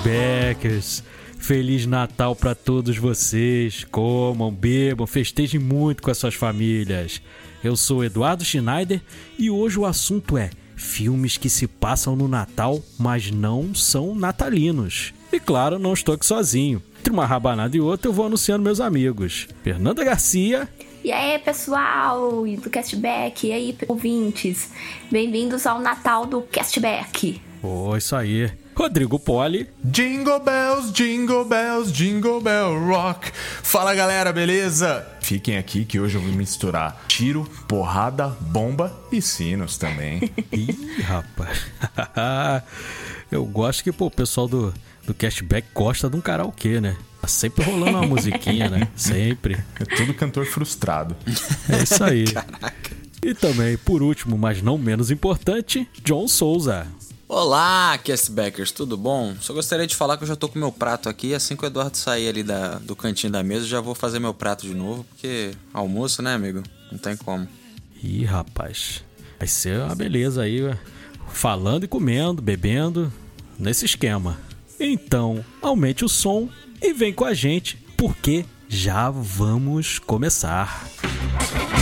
cashbackers. Feliz Natal para todos vocês. Comam, bebam, festejem muito com as suas famílias. Eu sou Eduardo Schneider e hoje o assunto é filmes que se passam no Natal, mas não são natalinos. E claro, não estou aqui sozinho. Entre uma rabanada e outra, eu vou anunciando meus amigos. Fernanda Garcia. E aí, pessoal do Castback, e aí, ouvintes. Bem-vindos ao Natal do Castback. Oh, isso aí. Rodrigo Poli. Jingle bells, jingle bells, jingle bell rock. Fala galera, beleza? Fiquem aqui que hoje eu vou misturar tiro, porrada, bomba e sinos também. Ih, rapaz. eu gosto que pô, o pessoal do, do cashback gosta de um karaokê, né? Tá sempre rolando uma musiquinha, né? Sempre. É tudo cantor frustrado. É isso aí. Caraca. E também, por último, mas não menos importante, John Souza. Olá, Castbackers, tudo bom? Só gostaria de falar que eu já tô com meu prato aqui. Assim que o Eduardo sair ali da, do cantinho da mesa, já vou fazer meu prato de novo, porque almoço, né, amigo? Não tem como. Ih, rapaz. Vai ser uma beleza aí, falando e comendo, bebendo, nesse esquema. Então, aumente o som e vem com a gente, porque já vamos começar. Música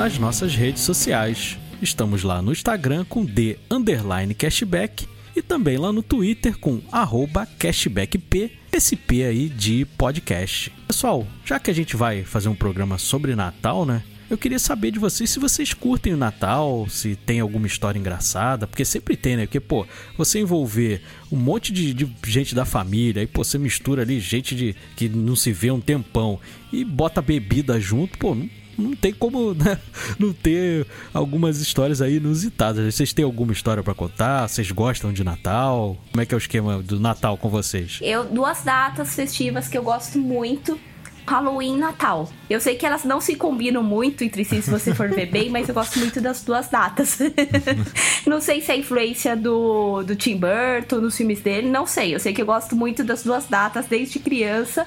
das nossas redes sociais. Estamos lá no Instagram com D underline cashback e também lá no Twitter com arroba cashbackp, esse P aí de podcast. Pessoal, já que a gente vai fazer um programa sobre Natal, né? Eu queria saber de vocês se vocês curtem o Natal, se tem alguma história engraçada, porque sempre tem, né? Porque, pô, você envolver um monte de, de gente da família, e pô, você mistura ali gente de que não se vê um tempão e bota bebida junto, pô, não não tem como né, não ter algumas histórias aí inusitadas. Vocês têm alguma história para contar? Vocês gostam de Natal? Como é que é o esquema do Natal com vocês? Eu duas datas festivas que eu gosto muito. Halloween e Natal. Eu sei que elas não se combinam muito entre si, se você for ver bem, mas eu gosto muito das duas datas. não sei se é influência do, do Tim Burton nos filmes dele, não sei. Eu sei que eu gosto muito das duas datas desde criança.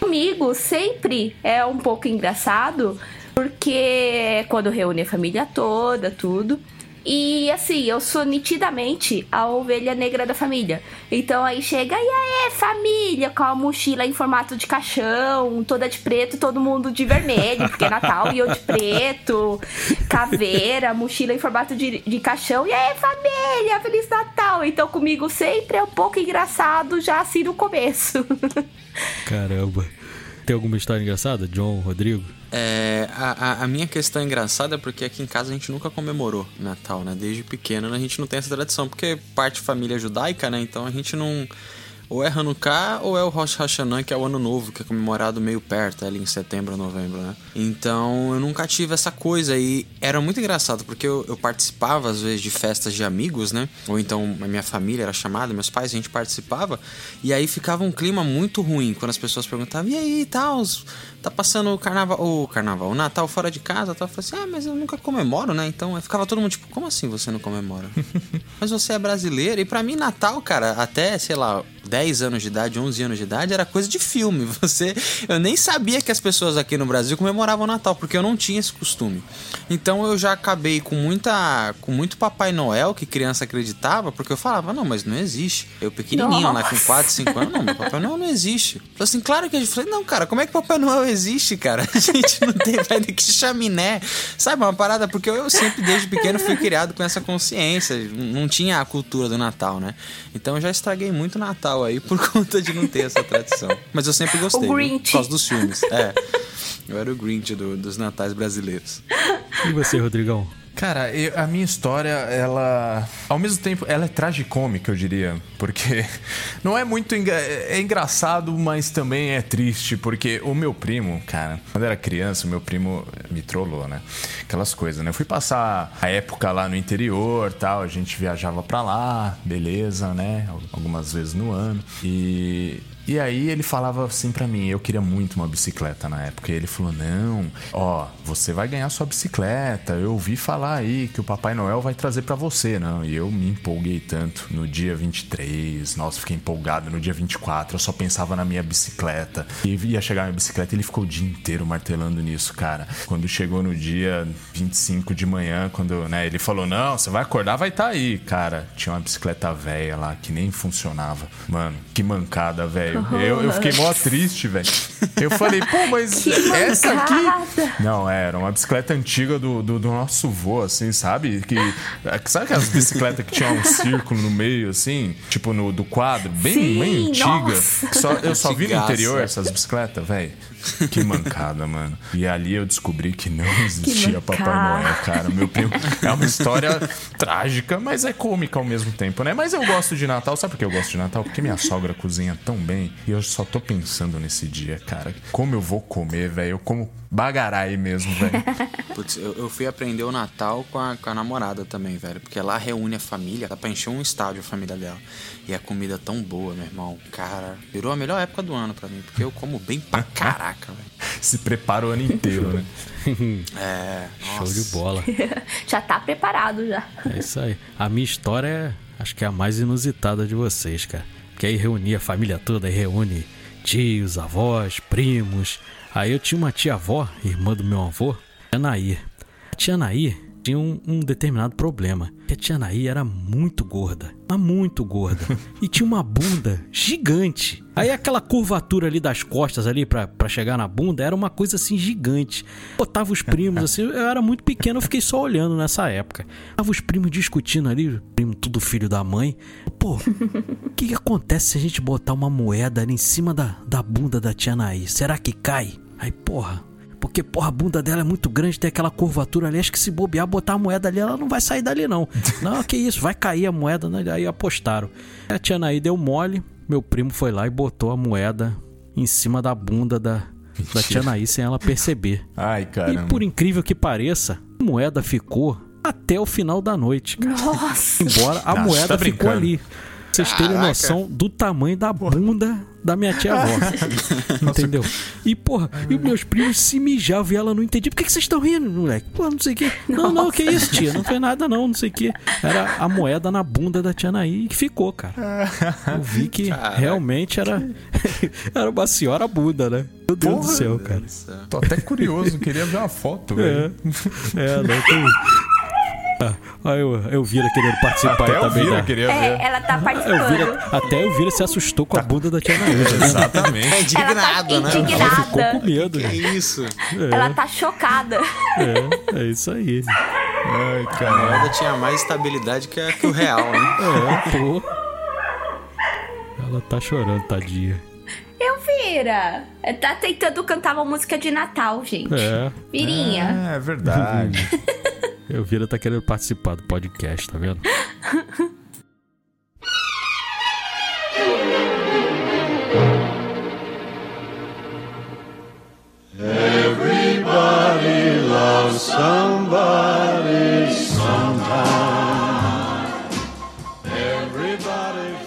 Comigo sempre é um pouco engraçado, porque quando reúne a família toda, tudo. E assim, eu sou nitidamente a ovelha negra da família. Então aí chega, e aí, família, com a mochila em formato de caixão, toda de preto, todo mundo de vermelho, porque é Natal e eu de preto, caveira, mochila em formato de, de caixão. E aí, família, Feliz Natal! Então comigo sempre é um pouco engraçado, já assim no começo. Caramba. Tem alguma história engraçada, John, Rodrigo? É, a, a, minha questão engraçada é porque aqui em casa a gente nunca comemorou Natal, né? Desde pequeno a gente não tem essa tradição, porque parte família judaica, né? Então a gente não ou é Hanukkah ou é o Rosh Hashanah, que é o ano novo, que é comemorado meio perto, ali em setembro, novembro, né? Então eu nunca tive essa coisa e era muito engraçado, porque eu, eu, participava às vezes de festas de amigos, né? Ou então a minha família era chamada, meus pais, a gente participava, e aí ficava um clima muito ruim quando as pessoas perguntavam, e aí, tal, tá passando o carnaval, o carnaval, o Natal fora de casa, tal. Eu falei assim, ah, mas eu nunca comemoro, né? Então ficava todo mundo tipo, como assim você não comemora? mas você é brasileiro, e para mim Natal, cara, até, sei lá, 10 anos de idade, 11 anos de idade, era coisa de filme. Você, eu nem sabia que as pessoas aqui no Brasil comemoravam o Natal, porque eu não tinha esse costume. Então eu já acabei com muita com muito Papai Noel que criança acreditava, porque eu falava: "Não, mas não existe". Eu pequenininho lá com 4, 5 anos, não, Papai Noel não existe. Eu falei assim: "Claro que a gente falei: "Não, cara, como é que Papai Noel existe, cara? A gente não tem vai que chaminé". Sabe, uma parada porque eu sempre desde pequeno fui criado com essa consciência, não tinha a cultura do Natal, né? Então eu já estraguei muito o Natal Natal aí por conta de não ter essa tradição. Mas eu sempre gostei. O viu? Grinch. Por causa dos filmes. É. Eu era o Grinch do- dos natais brasileiros. E você, Rodrigão? Cara, eu- a minha história, ela. Ao mesmo tempo, ela é tragicômica, eu diria. Porque não é muito. enga- É engraçado, mas também é triste. Porque o meu primo, cara, quando era criança, o meu primo me trollou, né? Aquelas coisas, né? Eu fui passar a época lá no interior tal. A gente viajava pra lá, beleza, né? Algumas vezes no ano. E. E aí ele falava assim pra mim, eu queria muito uma bicicleta na época. E ele falou: "Não, ó, você vai ganhar sua bicicleta. Eu ouvi falar aí que o Papai Noel vai trazer pra você, não". E eu me empolguei tanto no dia 23. Nossa, fiquei empolgado no dia 24. Eu só pensava na minha bicicleta. E ia chegar a minha bicicleta, ele ficou o dia inteiro martelando nisso, cara. Quando chegou no dia 25 de manhã, quando, né, ele falou: "Não, você vai acordar, vai estar aí". Cara, tinha uma bicicleta velha lá que nem funcionava. Mano, que mancada, velho. Eu, eu fiquei mó triste, velho. Eu falei, pô, mas Que essa aqui. Não, era uma bicicleta antiga do, do, do nosso vô, assim, sabe? Que, sabe aquelas bicicletas que tinha um círculo no meio, assim? Tipo no do quadro? Bem, Sim, bem antiga. Só, eu só vi no interior essas bicicletas, velho. Que mancada, mano. E ali eu descobri que não existia Papai mancada. Noel, cara. Meu primo. É uma história trágica, mas é cômica ao mesmo tempo, né? Mas eu gosto de Natal. Sabe por que eu gosto de Natal? Porque minha sogra cozinha tão bem. E eu só tô pensando nesse dia, cara. Como eu vou comer, velho? Eu como bagarai mesmo, velho. Putz, eu, eu fui aprender o Natal com a, com a namorada também, velho. Porque lá reúne a família, dá pra encher um estádio a família dela. E a comida tão boa, meu irmão. Cara, virou a melhor época do ano pra mim. Porque eu como bem pra caraca, velho. Se prepara o ano inteiro, né? É. Show nossa. de bola. Já tá preparado já. É isso aí. A minha história é, acho que é a mais inusitada de vocês, cara. Porque aí reunia a família toda, aí reúne tios, avós, primos. Aí eu tinha uma tia-avó, irmã do meu avô, tia Nair. A tia Nair tinha um, um determinado problema. Que a tia Nair era muito gorda, mas muito gorda. E tinha uma bunda gigante. Aí aquela curvatura ali das costas ali pra, pra chegar na bunda era uma coisa assim gigante. Botava os primos assim, eu era muito pequeno, eu fiquei só olhando nessa época. Tava os primos discutindo ali, primo tudo filho da mãe. Pô, o que, que acontece se a gente botar uma moeda ali em cima da, da bunda da tia Nair? Será que cai? Aí, porra, porque, porra, a bunda dela é muito grande, tem aquela curvatura ali. Acho que se bobear, botar a moeda ali, ela não vai sair dali, não. Não, que isso, vai cair a moeda, né? Aí apostaram. A tia Naí deu mole, meu primo foi lá e botou a moeda em cima da bunda da, da tia Naí sem ela perceber. Ai, E caramba. por incrível que pareça, a moeda ficou até o final da noite. cara. Nossa. Embora a você moeda tá ficou ali. Vocês terem Caraca. noção do tamanho da bunda da minha tia avó. Entendeu? E, porra, e meus primos se mijavam e ela não entendia. Por que, que vocês estão rindo, moleque? Pô, não sei o quê. Não, não, que isso, tia? Não foi nada, não, não sei o quê. Era a moeda na bunda da tia Naí que ficou, cara. Eu vi que Caraca. realmente era, era uma senhora bunda, né? Meu Deus Porra. do céu, cara. Tô até curioso, queria ver uma foto, É, velho. é, não tem. Ah, aí eu, eu vira querendo participar Até também. vira, da- queria É, ver. ela tá Eu participando. vira, até eu vira se assustou com a bunda da tia Naí. tá vendo? Exatamente. É tá né? indignada. Ela ficou com medo. Que isso? Ela tá chocada. É, é isso aí. Ai, A caramba. moeda tinha mais estabilidade que, a- que o real, né? É, pô. Ela tá chorando, tadinha. Eu vira. Tá tentando cantar uma música de Natal, gente. É, Virinha. É, é verdade. eu vira tá querendo participar do podcast, tá vendo?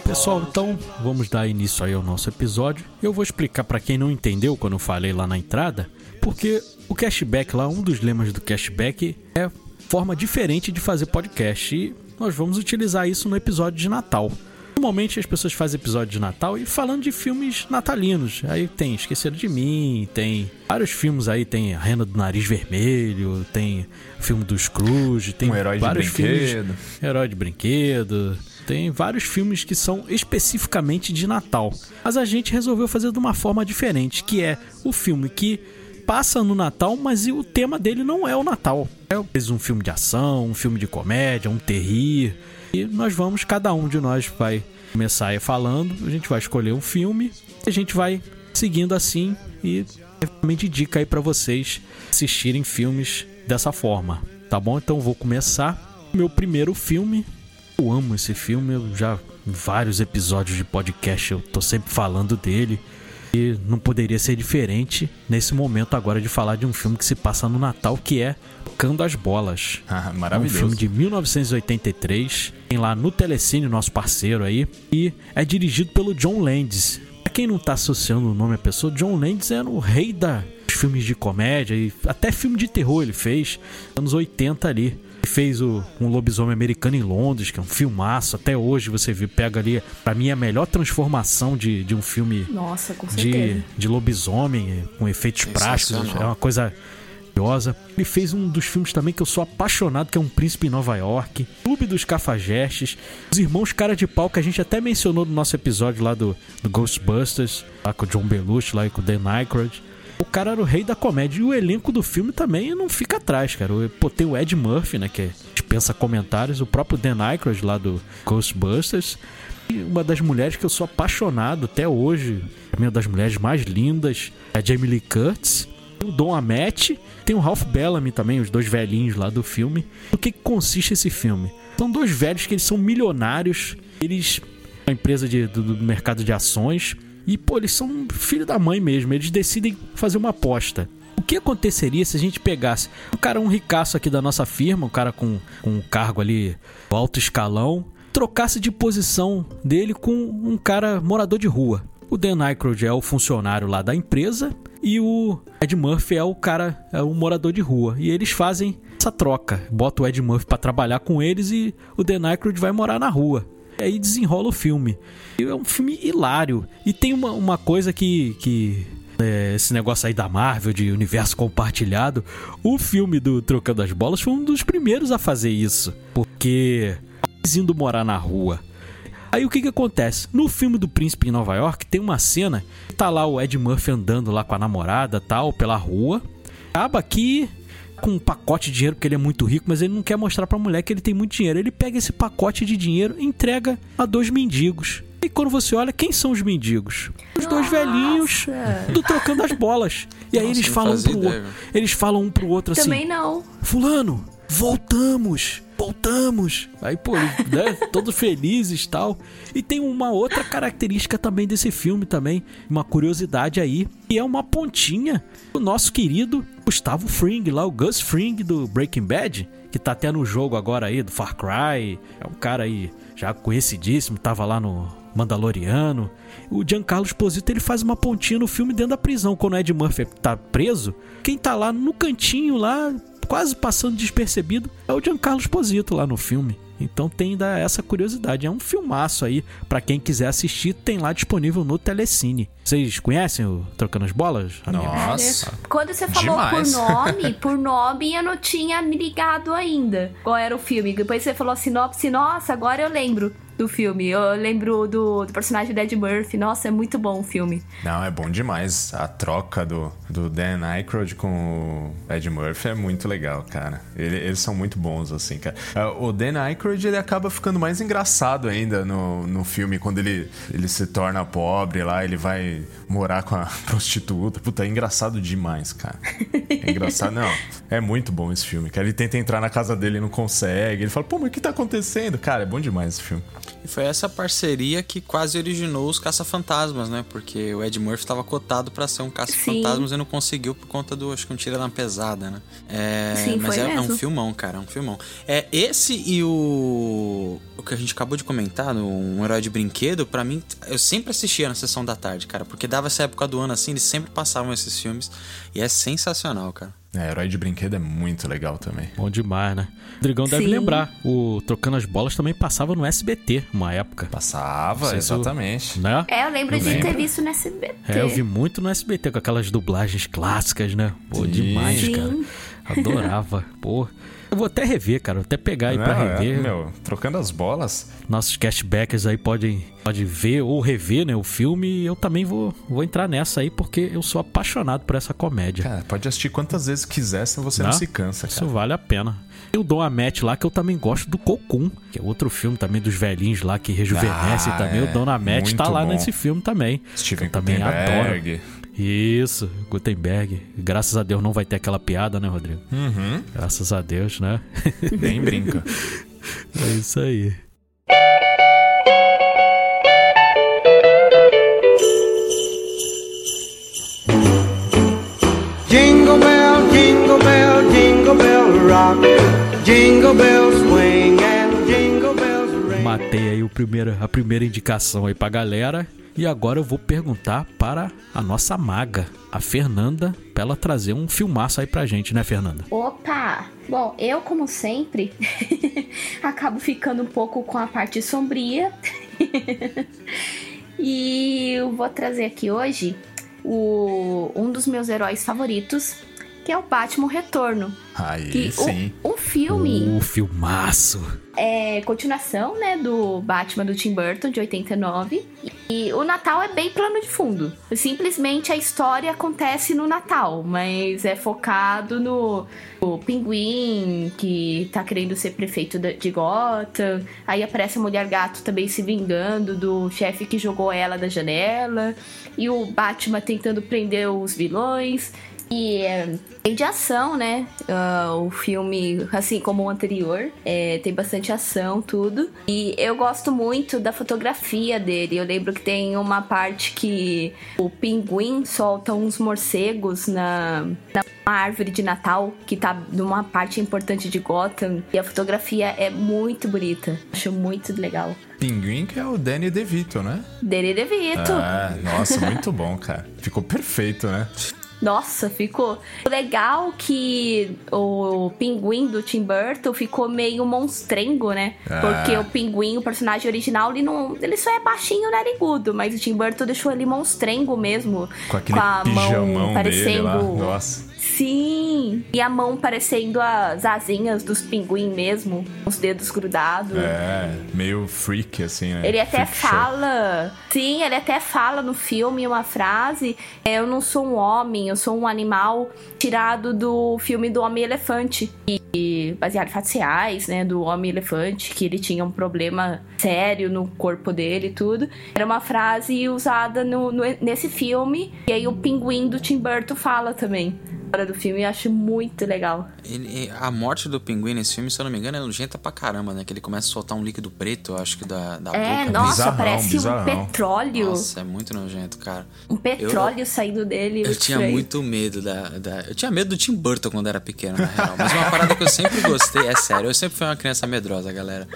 Pessoal, então vamos dar início aí ao nosso episódio. Eu vou explicar pra quem não entendeu quando eu falei lá na entrada, porque o cashback lá, um dos lemas do cashback é forma diferente de fazer podcast e nós vamos utilizar isso no episódio de Natal. Normalmente as pessoas fazem episódio de Natal e falando de filmes natalinos. Aí tem Esqueceram de Mim, tem vários filmes aí, tem A Rena do Nariz Vermelho, tem o filme do Scrooge, tem Um herói de vários filmes brinquedo. Herói de brinquedo. Tem vários filmes que são especificamente de Natal. Mas a gente resolveu fazer de uma forma diferente, que é o filme que passa no Natal, mas o tema dele não é o Natal. É um filme de ação, um filme de comédia, um terrir. E nós vamos, cada um de nós vai começar aí falando, a gente vai escolher um filme e a gente vai seguindo assim e realmente dica aí para vocês assistirem filmes dessa forma, tá bom? Então vou começar. Meu primeiro filme, eu amo esse filme, eu já em vários episódios de podcast eu tô sempre falando dele. Não poderia ser diferente nesse momento agora de falar de um filme que se passa no Natal, que é Tocando as Bolas. Ah, É um maravilhoso. filme de 1983, tem lá no Telecine, nosso parceiro aí, e é dirigido pelo John Landis. Pra quem não tá associando o nome à pessoa, John Landis era o rei da- dos filmes de comédia e até filme de terror ele fez, anos 80 ali. Ele fez o Um Lobisomem Americano em Londres, que é um filmaço, até hoje você vê, pega ali, pra mim é a melhor transformação de, de um filme Nossa, de, de lobisomem, com efeitos práticos, Sensacional. é uma coisa. Ele fez um dos filmes também que eu sou apaixonado, que é Um Príncipe em Nova York, Clube dos Cafajestes, Os Irmãos Cara de Pau, que a gente até mencionou no nosso episódio lá do, do Ghostbusters, lá com o John Belushi, lá e com o Dan Aykroyd. O cara era o rei da comédia. E o elenco do filme também não fica atrás, cara. Pô, tem o Ed Murphy, né? Que dispensa comentários. O próprio Dan Aykroyd lá do Ghostbusters. E uma das mulheres que eu sou apaixonado até hoje. Uma das mulheres mais lindas. É a Jamie Lee Curtis. Tem o Dom Amete. Tem o Ralph Bellamy também, os dois velhinhos lá do filme. O que, que consiste esse filme? São dois velhos que eles são milionários. Eles. Uma empresa de- do, do mercado de ações. E, pô, eles são filho da mãe mesmo. Eles decidem fazer uma aposta. O que aconteceria se a gente pegasse um cara, um ricaço aqui da nossa firma, um cara com, com um cargo ali alto escalão, trocasse de posição dele com um cara morador de rua? O Dan Aykroyd é o funcionário lá da empresa e o Ed Murphy é o cara, é o morador de rua. E eles fazem essa troca. Bota o Ed Murphy pra trabalhar com eles e o Dan Aykroyd vai morar na rua. E aí desenrola o filme. E é um filme hilário. E tem uma, uma coisa que, que é, esse negócio aí da Marvel, de universo compartilhado, o filme do Trocando as Bolas foi um dos primeiros a fazer isso. Porque indo morar na rua. Aí o que que acontece? No filme do Príncipe em Nova York tem uma cena, tá lá o Ed Murphy andando lá com a namorada, tal, pela rua. Acaba que com um pacote de dinheiro porque ele é muito rico, mas ele não quer mostrar pra mulher que ele tem muito dinheiro. Ele pega esse pacote de dinheiro e entrega a dois mendigos. E quando você olha, quem são os mendigos? Os dois velhinhos do trocando as bolas. E aí Nossa, eles falam um pro ideia, outro. Eles falam um pro outro assim: Também não. Fulano, voltamos, voltamos. Aí, pô, né, todos felizes e tal. E tem uma outra característica também desse filme também, uma curiosidade aí, que é uma pontinha do nosso querido Gustavo Fring, lá o Gus Fring do Breaking Bad, que tá até no jogo agora aí do Far Cry. É um cara aí já conhecidíssimo, tava lá no Mandaloriano. O Giancarlo Esposito ele faz uma pontinha no filme dentro da prisão. Quando o Ed Murphy tá preso, quem tá lá no cantinho lá, quase passando despercebido, é o Giancarlo Esposito lá no filme. Então tem da essa curiosidade. É um filmaço aí, pra quem quiser assistir, tem lá disponível no Telecine. Vocês conhecem o Trocando as Bolas? amigos? Nossa. Quando você falou Demais. por nome, por nome eu não tinha me ligado ainda qual era o filme. Depois você falou sinopse, nossa, agora eu lembro do filme. Eu lembro do, do personagem do Ed Murphy. Nossa, é muito bom o filme. Não, é bom demais. A troca do, do Dan Aykroyd com o Ed Murphy é muito legal, cara. Ele- eles são muito bons, assim, cara. Ah, O Dan Aykroyd, ele acaba ficando mais engraçado ainda no, no filme, quando ele, ele se torna pobre lá, ele vai morar com a prostituta. Puta, é engraçado demais, cara. É engraçado, não. É muito bom esse filme. Ele tenta entrar na casa dele e não consegue. Ele fala, pô, mas o que tá acontecendo? Cara, é bom demais esse filme. E foi essa parceria que quase originou os Caça-Fantasmas, né? Porque o Ed Murphy estava cotado pra ser um Caça-Fantasmas e não conseguiu por conta do, acho que um tira na pesada, né? É, Sim, mas foi é, é um mesmo. filmão, cara, é um filmão. É, esse e o. O que a gente acabou de comentar, no Um Herói de Brinquedo, pra mim, eu sempre assistia na sessão da tarde, cara. Porque dava essa época do ano assim, eles sempre passavam esses filmes. E é sensacional, cara. É, Herói de Brinquedo é muito legal também. Bom demais, né? O Drigão deve Sim. lembrar. O Trocando as Bolas também passava no SBT, uma época. Passava, exatamente. Né? É, eu lembro Eu de lembro. ter visto no SBT. É, eu vi muito no SBT com aquelas dublagens clássicas, né? Pô, Sim. demais, Sim. cara. Adorava. Pô. Eu vou até rever, cara. Vou até pegar aí Não, pra é, rever. meu, trocando as bolas. Nossos cashbackers aí podem, podem ver ou rever né, o filme. E eu também vou, vou entrar nessa aí, porque eu sou apaixonado por essa comédia. Cara, pode assistir quantas vezes quiser, se você não, Né? se cansa, Isso cara. vale a pena. Eu dou a Matt lá, que eu também gosto do Cocum, que é outro filme também dos velhinhos lá que rejuvenesce Ah, também. é. O Dona Muito tá lá bom. nesse filme também. Steven eu também adoro. Isso, Gutenberg. Graças a Deus não vai ter aquela piada, né, Rodrigo? Uhum. Graças a Deus, né? Nem brinca. É isso aí. Jingle bell, jingle bell, jingle bell rock. Jingle bells swing and jingle bells ring. Matei aí o primeiro, a primeira indicação aí pra galera. E agora eu vou perguntar para a nossa maga, a Fernanda, pra ela trazer um filmaço aí pra gente, né, Fernanda? Opa! Bom, eu, como sempre, acabo ficando um pouco com a parte sombria. e eu vou trazer aqui hoje o, um dos meus heróis favoritos, que é o Batman Retorno. Aí Que sim. o filme O filmaço. é continuação, né, do Batman do Tim Burton, de 89. E o Natal é bem plano de fundo. Simplesmente a história acontece no Natal, mas é focado no, no pinguim que tá querendo ser prefeito de Gotham. Aí aparece a mulher gato também se vingando do chefe que jogou ela da janela. E o Batman tentando prender os vilões. E é, tem de ação, né? Ah, o filme, assim como o anterior, é, tem bastante ação, tudo. E eu gosto muito da fotografia dele. Eu lembro que tem uma parte que o pinguim solta uns morcegos na, na árvore de Natal, que tá numa parte importante de Gotham. E a fotografia é muito bonita. Acho muito legal. Pinguim que é o Danny DeVito, né? Dele DeVito. Ah, nossa, muito bom, cara. Ficou perfeito, né? Nossa, ficou legal que o pinguim do Tim Burton ficou meio monstrengo, né? Ah. Porque o pinguim, o personagem original, ele não, ele só é baixinho, narigudo, mas o Tim Burton deixou ele monstrengo mesmo, Com aquele a pijamão mão parecendo. Nossa. Sim, e a mão parecendo as asinhas dos pinguim mesmo, os dedos grudados. É, meio freak, assim, né? Ele até Freak show. fala. Sim, ele até fala no filme uma frase: é, Eu não sou um homem, eu sou um animal tirado do filme do Homem-Elefante. E baseado em fatos reais, né? Do Homem-Elefante, que ele tinha um problema sério no corpo dele e tudo. Era uma frase usada no, no- nesse filme. E aí o pinguim do Tim Burton fala também. Hora do filme, eu acho muito legal. Ele- a morte do pinguim nesse filme, se eu não me engano, é nojenta pra caramba, né? Que ele começa a soltar um líquido preto, eu acho que da, da É, boca. nossa, bizarrão, parece bizarrão. um petróleo. Nossa, é muito nojento, cara. Um petróleo saindo dele. Eu tinha muito medo da, da- Eu tinha medo do Tim Burton quando era pequeno, na real. Mas uma parada que eu sempre gostei, é sério, eu sempre fui uma criança medrosa, galera.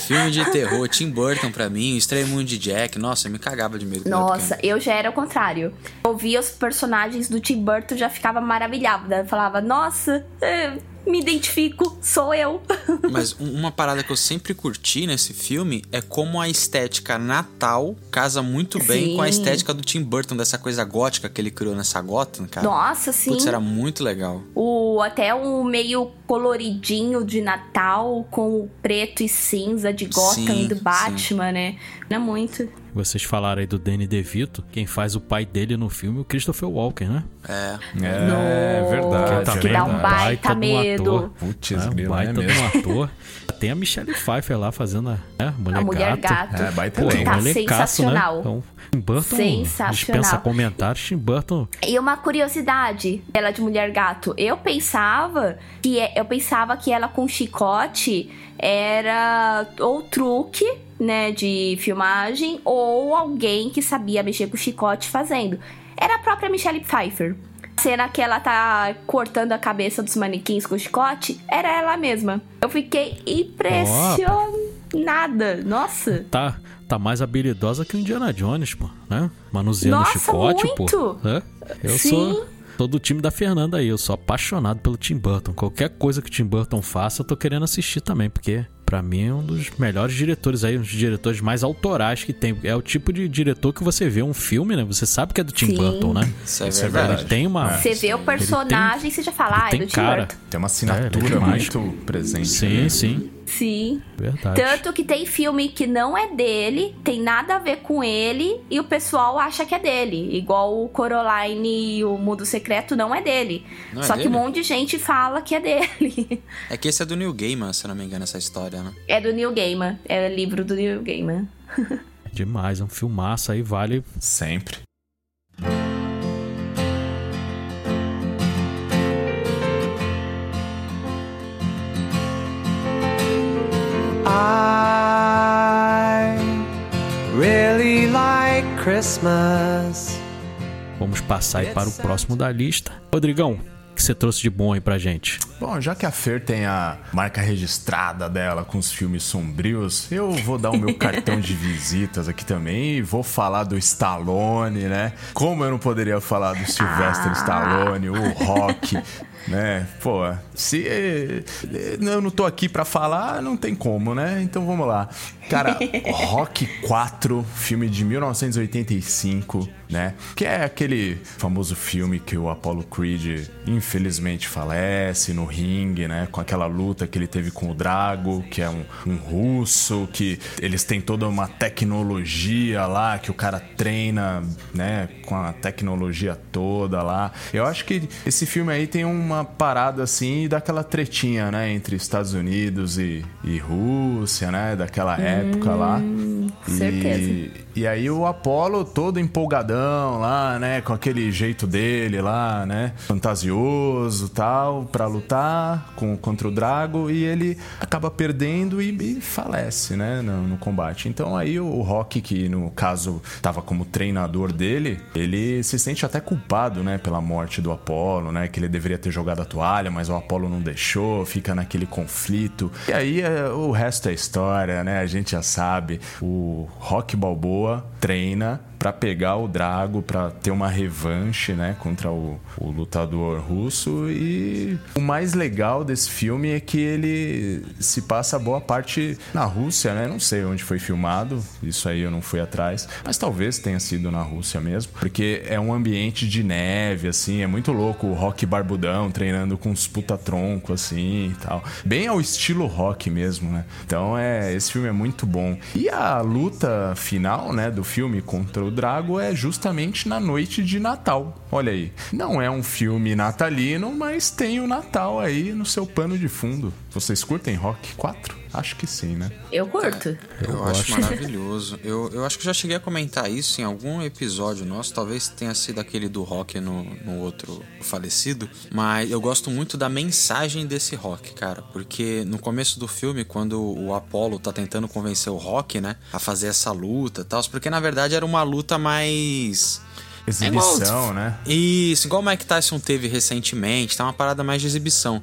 Filme de terror, Tim Burton pra mim, Estranho Mundo de Jack, nossa, eu me cagava de medo. Nossa, eu já era o contrário. Eu via os personagens do Tim Burton já ficava maravilhada. Eu falava, nossa, é, me identifico, sou eu. Mas um- uma parada que eu sempre curti nesse filme é como a estética natal casa muito bem com a Sim. estética do Tim Burton, dessa coisa gótica que ele criou nessa Gotham, cara. Nossa, sim. Putz, era muito legal. O, até o meio coloridinho de Natal com o preto e cinza de Gotham Sim, do Batman, né? Não é muito. Vocês falaram aí do Danny DeVito. Quem faz o pai dele no filme é o Christopher Walken, né? É. É, Nossa, verdade. que é dá um baita de um medo. ator. Putz, É, um grilo, é baita de um ator. Tem a Michelle Pfeiffer lá fazendo a né, mulher, A mulher gato. gato. É, baita Pô, tá sensacional. Né? Então, Tim Burton Sensacional. dispensa comentários. Tim Burton E uma curiosidade dela de mulher gato. Eu pensava que é- eu pensava que ela com chicote era ou truque, né, de filmagem ou alguém que sabia mexer com chicote fazendo. Era a própria Michelle Pfeiffer. A cena que ela tá cortando a cabeça dos manequins com chicote era ela mesma. Eu fiquei impressionada. Nossa. tá, tá mais habilidosa que o Indiana Jones, pô, né? Manuseando Nossa, chicote, muito! pô. né? Eu Sim. sou Tô do time da Fernanda aí, eu sou apaixonado pelo Tim Burton. Qualquer coisa que o Tim Burton faça, eu tô querendo assistir também, porque Pra mim é um dos melhores diretores aí, um dos diretores mais autorais que tem. É o tipo de diretor que você vê um filme, né? Você sabe que é do Tim Sim. Burton, né? Isso é é verdade. Ele tem uma. Você vê o personagem e você já fala, ah, é do Tim cara. Burton. Tem uma É, assinatura é muito presente. Sim, né? sim. Sim. Verdade. Tanto que tem filme que não é dele, tem nada a ver com ele, e o pessoal acha que é dele. Igual o Coraline e o Mundo Secreto não é dele. Não é Só que dele? um monte de gente fala que é dele. É que esse é do Neil Gaiman, se eu não me engano, essa história, né? é do Neil Gaiman. É o livro do Neil Gaiman. Demais, é um filmaço aí, vale. Sempre. I really like Christmas. Vamos passar aí para o próximo da lista. Rodrigão, que você trouxe de bom aí pra gente? Bom, já que a Fer tem a marca registrada dela com os filmes sombrios, eu vou dar o meu cartão de visitas aqui também e vou falar do Stallone, né? Como eu não poderia falar do Sylvester Stallone, o Rock, né? Pô, se eh, eu não tô aqui pra falar, não tem como, né? Então vamos lá. Cara, Rock 4, filme de 1985, né? Que é aquele famoso filme que o Apollo Creed infelizmente falece no ringue, né? Com aquela luta que ele teve com o Drago, que é um, um russo, que eles têm toda uma tecnologia lá, que o cara treina, né? Com a tecnologia toda lá. Eu acho que esse filme aí tem uma parada assim daquela tretinha, né? Entre Estados Unidos e, e Rússia, né? Daquela época lá. certeza. E, e aí o Apollo todo empolgadão lá, né? Com aquele jeito dele lá, né? Fantasioso tal, pra lutar com, contra o Drago. E ele acaba perdendo e, e falece, né? No, no combate. Então aí o, o Rock, que no caso tava como treinador dele, ele se sente até culpado, né? Pela morte do Apollo, né? Que ele deveria ter jogado a toalha, mas o Apollo não deixou, fica naquele conflito. E aí é, o resto é história, né? A gente já sabe. O Rock Balboa treina pra pegar o Drago, pra ter uma revanche, né, contra o, o lutador russo. E o mais legal desse filme é que ele se passa boa parte na Rússia, né? Não sei onde foi filmado, isso aí eu não fui atrás, mas talvez tenha sido na Rússia mesmo, porque é um ambiente de neve, assim, é muito louco. O Rock barbudão treinando com uns puta-tronco, assim e tal. Bem ao estilo rock mesmo, né? Então é, esse filme é muito bom. E a luta final, né, do filme contra o Drago é justamente na noite de Natal. Olha aí. Não é um filme natalino, mas tem o Natal aí no seu pano de fundo. Vocês curtem Rock 4? Acho que sim, né? Eu curto. Eu, acho maravilhoso. Eu, eu acho que já cheguei a comentar isso em algum episódio nosso. Talvez tenha sido aquele do rock no, no outro falecido. Mas eu gosto muito da mensagem desse rock, cara. Porque no começo do filme, quando o Apollo tá tentando convencer o rock, né? A fazer essa luta e tal. Porque na verdade era uma luta mais. Exibição, É igual- né? Isso, igual o Mike Tyson teve recentemente, tá uma parada mais de exibição.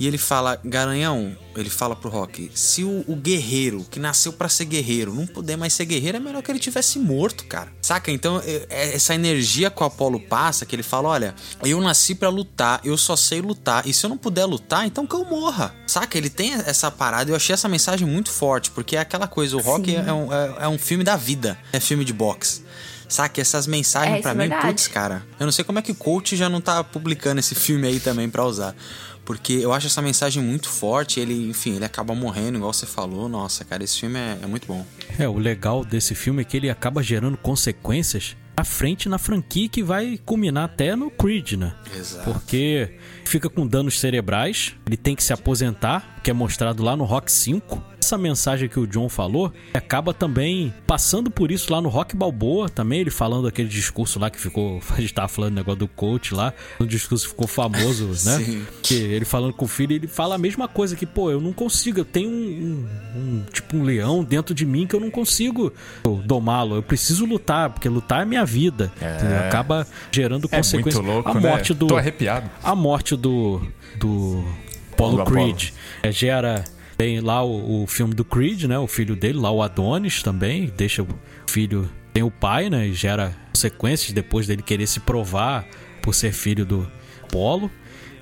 E ele fala, Garanhão, ele fala pro Rock, se o, o guerreiro, que nasceu pra ser guerreiro, não puder mais ser guerreiro, é melhor que ele tivesse morto, cara. Saca? Então, é- é essa energia que o Apolo passa, que ele fala, olha, eu nasci pra lutar, eu só sei lutar, e se eu não puder lutar, então que eu morra. Saca? Ele tem essa parada, eu achei essa mensagem muito forte, porque é aquela coisa, o Rock é um, é- é um filme da vida, é filme de boxe. Saca? Essas mensagens É, pra é mim, verdade. putz, cara. Eu não sei como é que o coach já não tá publicando esse filme aí também pra usar. Porque eu acho essa mensagem muito forte. Ele, enfim, ele acaba morrendo, igual você falou. Nossa, cara, esse filme é, é muito bom. É, o legal desse filme é que ele acaba gerando consequências à frente na franquia que vai culminar até no Creed, né? Exato. Porque fica com danos cerebrais, ele tem que se aposentar, que é mostrado lá no Rock 5. Essa mensagem que o John falou acaba também passando por isso lá no Rock Balboa também, ele falando aquele discurso lá que ficou. A gente tava falando do negócio do coach lá, o discurso ficou famoso, né? Sim. Que ele falando com o filho, ele fala a mesma coisa, que, pô, eu não consigo, eu tenho um, um- um- tipo um leão dentro de mim que eu não consigo domá-lo, eu preciso lutar, porque lutar é minha vida. Entendeu? Acaba gerando É consequências. muito louco, a né? morte do Tô arrepiado. a morte do do Paulo. Creed é, gera tem lá o, o filme do Creed, né? O filho dele, lá o Adonis também, deixa o filho tem o pai, né? E gera consequências depois dele querer se provar por ser filho do Apolo.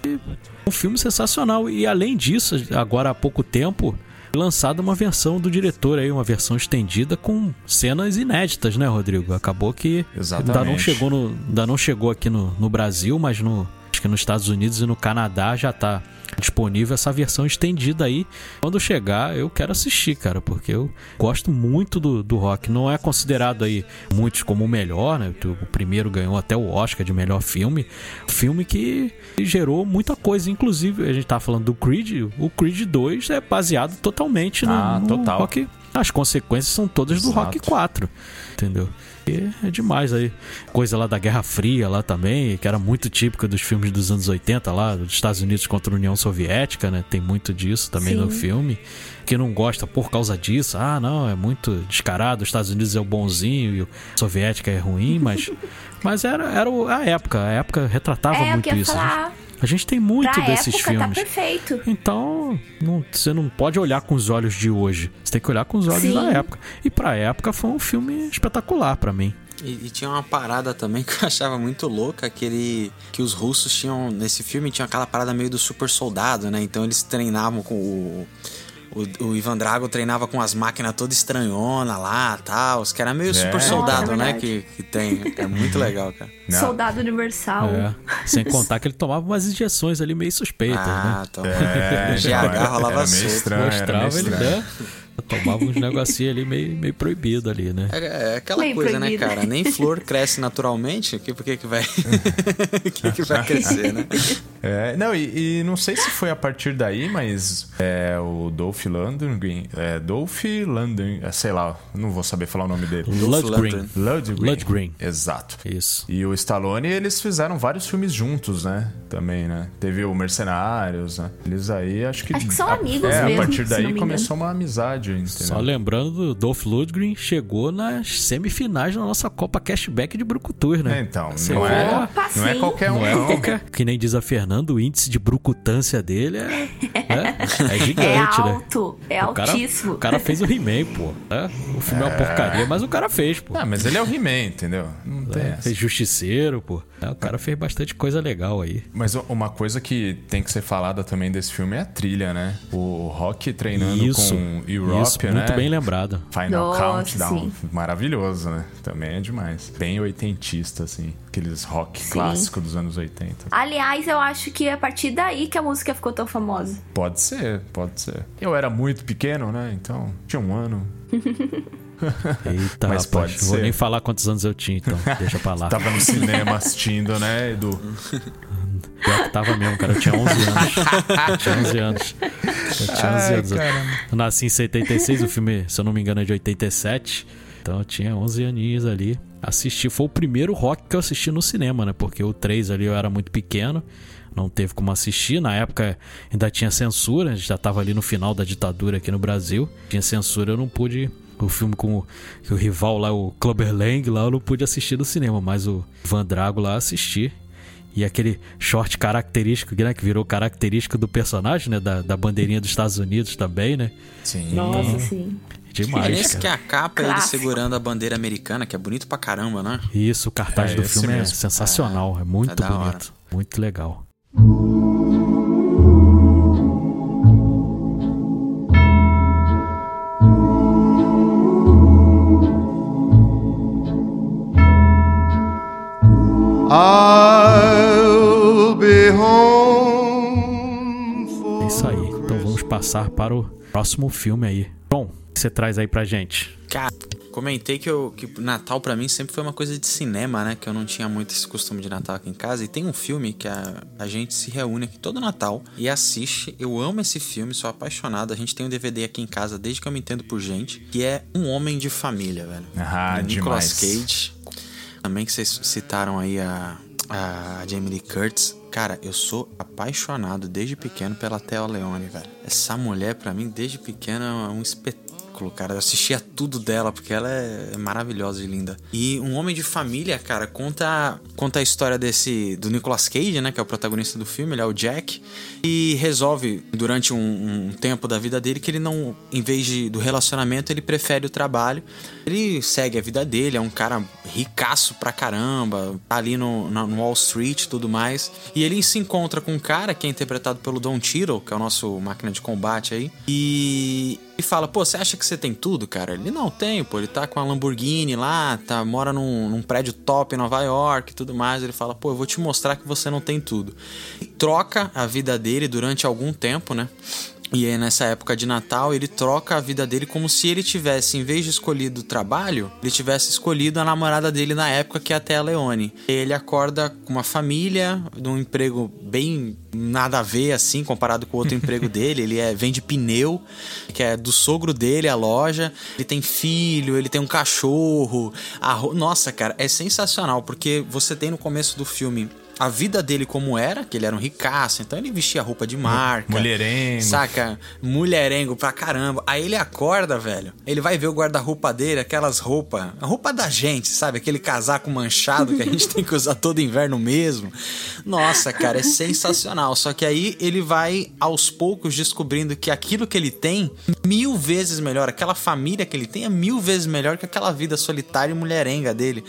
E um filme sensacional. E além disso, agora há pouco tempo, lançada uma versão do diretor aí, uma versão estendida com cenas inéditas, né, Rodrigo? Acabou que Exatamente. ainda não chegou, no, ainda não chegou aqui no, no Brasil, mas no, que nos Estados Unidos e no Canadá já tá disponível essa versão estendida aí. Quando chegar, eu quero assistir, cara, porque eu gosto muito do, do rock. Não é considerado aí muitos como o melhor, né? O primeiro ganhou até o Oscar de melhor filme. Filme que gerou muita coisa. Inclusive, a gente tá falando do Creed. O Creed 2 é baseado totalmente no, Ah, no total. rock. As consequências são todas do Exato. Rock 4. Entendeu? E é demais aí. Coisa lá da Guerra Fria lá também, que era muito típica dos filmes dos anos 80 lá, dos Estados Unidos contra a União Soviética, né? Tem muito disso também Sim. no filme. Que não gosta por causa disso. Ah, não, é muito descarado, os Estados Unidos é o bonzinho e o Soviética é ruim, mas mas era, era a época, a época retratava é, muito isso. falar. A gente tem muito Pra desses época filmes. tá perfeito. Então, não- você não pode olhar com os olhos de hoje. Você tem que olhar com os olhos Sim. da época. E pra época foi um filme espetacular pra mim. E, e tinha uma parada também que eu achava muito louca, que, ele, que os russos tinham, nesse filme, tinha aquela parada meio do super soldado, né? Então eles treinavam com o... O, o Ivan Drago treinava com as máquinas toda estranhona lá tal. Os que era meio super soldado, É né? Que, que tem. É muito legal, cara. Não. Soldado Universal. É. Sem contar que ele tomava umas injeções ali meio suspeitas, Ah, né? então. É, GH rolava solto. estranho, Mostrava ele, né? Tomava uns negocinhos ali meio, meio proibido ali, né? É, é aquela Meio coisa, proibido. né, cara? Nem flor cresce naturalmente, que, por que que vai... que que vai crescer, né? É, não, e, e não sei se foi a partir daí, mas é, o Dolph Lundgren, é, Dolph Lundgren, é, sei lá, não vou saber falar o nome dele. Lundgren. Lundgren. Lundgren. Exato. Isso. E o Stallone, eles fizeram vários filmes juntos, né? Também, né? Teve o Mercenários, né? Eles aí, acho que... Acho que são a- amigos é, mesmo, a partir daí não me começou uma amizade, entendeu? Só lembrando, do Dolph Lundgren chegou nas semifinais da nossa Copa Cashback de Brucutur, né? É, então, Você não vê, é, Opa, não é qualquer um, Não é não. qualquer. Que nem diz a Fernanda, o índice de brucutância dele é, é, é gigante, É né? alto, é O cara, altíssimo. o cara fez o He-Man, pô. né? O filme é uma porcaria, mas o cara fez, pô. Ah, mas ele é o He-Man, entendeu? Não tem É, essa. fez Justiceiro, pô. É, o cara fez bastante coisa legal aí. Mas uma coisa que tem que ser falada também desse filme é a trilha, né? O Rock treinando Isso, com Europe, isso, né? muito bem lembrado. Final Nossa, Countdown. sim. Maravilhoso, né? Também é demais. Bem oitentista, assim. Aqueles rock Sim. clássico dos anos 80. Aliás, eu acho que é a partir daí que a música ficou tão famosa. Pode ser, pode ser. Eu era muito pequeno, né? Então, tinha um ano. Eita, Mas rapaz. pode não Vou ser. nem falar quantos anos eu tinha, então. Deixa pra lá. Tava no cinema assistindo, né, Edu? Pior que tava mesmo, cara. Eu tinha 11 anos. Eu tinha 11 anos. Eu tinha 11 Ai, anos. Caramba. Eu nasci em 76, o filme, se eu não me engano, é de 87. Então eu tinha 11 aninhos ali. Assisti, foi o primeiro rock que eu assisti no cinema, né? Porque o 3 ali eu era muito pequeno, não teve como assistir. Na época ainda tinha censura, a gente já tava ali no final da ditadura aqui no Brasil. Tinha censura, eu não pude. O filme com o, o rival lá, o Clubber Lang, lá eu não pude assistir no cinema, mas o Van Drago lá assisti. E aquele short característico, né? Que virou característico do personagem, né? Da, da bandeirinha dos Estados Unidos também, né? Sim. Nossa, sim. É Demais, nesse cara. que a capa é ele Clássico. segurando a bandeira americana, que é bonito pra caramba, né? Isso, o cartaz É, do filme é mesmo. sensacional, é, muito é da hora. bonito, muito legal. I'll be home for É isso aí. Então vamos passar para o próximo filme aí. Bom, você traz aí pra gente? Cara, comentei que, eu, que Natal pra mim sempre foi uma coisa de cinema, né? Que eu não tinha muito esse costume de Natal aqui em casa. E tem um filme que a, a gente se reúne aqui todo Natal e assiste. Eu amo esse filme, sou apaixonado. A gente tem um DVD aqui em casa desde que eu me entendo por gente, que é Um Homem de Família, velho. Ah, Nicolas. Cage. Também que vocês citaram aí a, a Jamie Lee Curtis. Cara, eu sou apaixonado desde pequeno pela Theo Leone, velho. Essa mulher, pra mim, desde pequeno, é um espetáculo. Espetáculo, cara. Eu assistia tudo dela, porque ela é maravilhosa e linda. E Um Homem de Família, cara, conta, conta a história desse. do Nicolas Cage, né? Que é o protagonista do filme, ele é o Jack. E resolve, durante um, um tempo da vida dele, que ele não, em vez de, do relacionamento, ele prefere o trabalho. Ele segue a vida dele, é um cara ricaço pra caramba, tá ali no, no Wall Street e tudo mais. E ele se encontra com um cara que é interpretado pelo Don Cheadle, que é o nosso máquina de combate aí. E e fala, pô, você acha que você tem tudo, cara? Ele, não, tenho, pô. Ele tá com a Lamborghini lá, tá, mora num, num prédio top em Nova York e tudo mais. Ele fala, pô, eu vou te mostrar que você não tem tudo. E troca a vida dele durante algum tempo, né? E aí, nessa época de Natal, ele troca a vida dele como se ele tivesse, em vez de escolhido o trabalho, ele tivesse escolhido a namorada dele na época, que é até a Leone. Ele acorda com uma família, num emprego bem nada a ver, assim, comparado com o outro emprego dele. Ele é, vende pneu, que é do sogro dele, a loja. Ele tem filho, ele tem um cachorro. Nossa, cara, é sensacional, porque você tem no começo do filme a vida dele como era, que ele era um ricaço, então ele vestia roupa de marca. Mulherengo. Saca? Mulherengo pra caramba. Aí ele acorda, velho. Ele vai ver o guarda-roupa dele, aquelas roupas. A roupa da gente, sabe? Aquele casaco manchado que a gente tem que usar todo inverno mesmo. Nossa, cara, é sensacional. Só que aí ele vai aos poucos descobrindo que aquilo que ele tem, mil vezes melhor. Aquela família que ele tem é mil vezes melhor que aquela vida solitária e mulherenga dele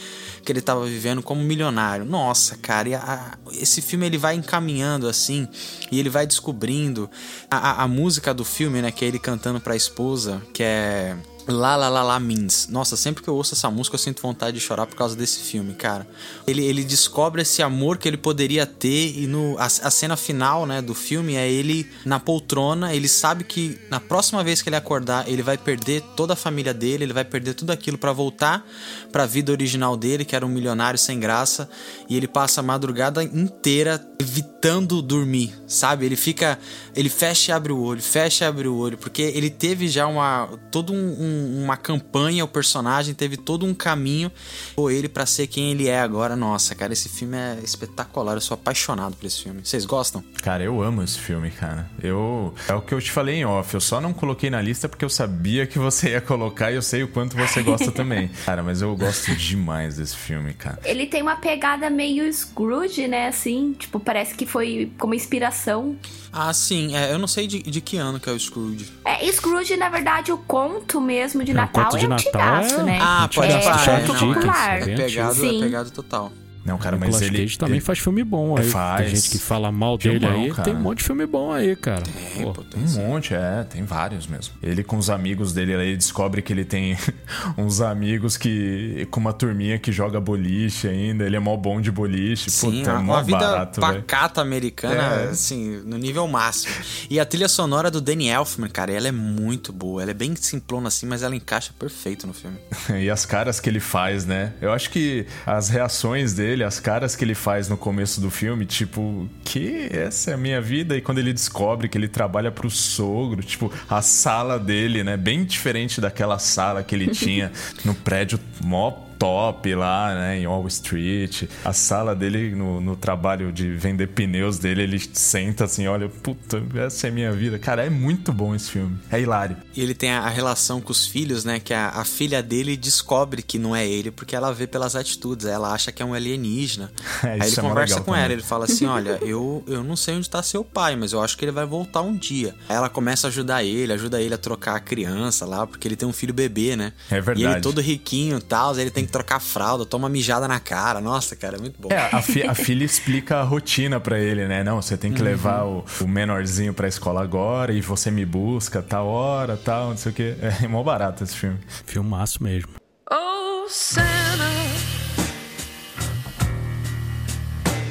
que ele tava vivendo como milionário. Nossa, cara, a- esse filme ele vai encaminhando assim e ele vai descobrindo a, a- a música do filme, né? Que é ele cantando pra esposa, que é. La La La La Means. Nossa, sempre que eu ouço essa música eu sinto vontade de chorar por causa desse filme, cara. Ele, ele descobre esse amor que ele poderia ter e no, a, a cena final, né, do filme é ele na poltrona, ele sabe que na próxima vez que ele acordar, ele vai perder toda a família dele, ele vai perder tudo aquilo pra voltar pra vida original dele, que era um milionário sem graça, e ele passa a madrugada inteira evitando dormir, sabe? Ele fica, ele fecha e abre o olho, fecha e abre o olho, porque ele teve já uma todo um- um- uma campanha, o personagem teve todo um caminho ou ele pra ser quem ele é agora. Nossa, cara, esse filme é espetacular, eu sou apaixonado por esse filme. Vocês gostam? Cara, eu amo esse filme, cara. Eu. É o que eu te falei em off. Eu só não coloquei na lista porque eu sabia que você ia colocar e eu sei o quanto você gosta também. Cara, mas eu gosto demais desse filme, cara. Ele tem uma pegada meio Scrooge, né? Assim, tipo, parece que foi como inspiração. Ah, sim, é, eu não sei de, de que ano que é o Scrooge. É, Scrooge, na verdade, o conto mesmo de É, o Natal conto de é Natal antigaço, é- né? Ah, pode é, falar, é, não, é É pegado, é pegado total. Não, cara, mas Nicolas ele. Cage também ele- faz filme bom aí. Faz. Tem gente que fala mal dele Filmão, aí. cara. Tem um monte de filme bom aí, cara. É, Pô, tem Um monte, é, tem vários mesmo. Ele com os amigos dele aí descobre que ele tem uns amigos que. com uma turminha que joga boliche ainda. Ele é mó bom de boliche. Sim, Puta, é uma, mó uma vida barato, pacata americana, É. assim, no nível máximo. E a trilha sonora do Danny Elfman, cara, ela é muito boa. Ela é bem simplona assim, mas ela encaixa perfeito no filme. E as caras que ele faz, né? Eu acho que as reações dele, as caras que ele faz no começo do filme, tipo, que essa é a minha vida? E quando ele descobre que ele trabalha pro sogro, tipo, a sala dele, né? Bem diferente daquela sala que ele tinha no prédio mó top lá, né, em Wall Street. A sala dele no, no trabalho de vender pneus dele, ele senta assim, olha, puta, essa é a minha vida. Cara, é muito bom esse filme. É hilário. E ele tem a, relação com os filhos, né? Que a, a filha dele descobre que não é ele, porque ela vê pelas atitudes. Ela acha que é um alienígena. É, Aí ele é conversa com também. ela, ele fala assim: Olha, eu, eu não sei onde tá seu pai, mas eu acho que ele vai voltar um dia. Aí ela começa a ajudar ele, ajuda ele a trocar a criança lá, porque ele tem um filho bebê, né? É E verdade. ele todo riquinho e tal, ele tem que trocar a fralda, toma mijada na cara. Nossa, cara, é muito bom. É, a, fi- a filha explica a rotina pra ele, né? Não, você tem que levar o, o menorzinho pra escola agora e você me busca tal hora, tal, não sei o quê. É mó barato esse filme. filmaço mesmo. Oh, Santa,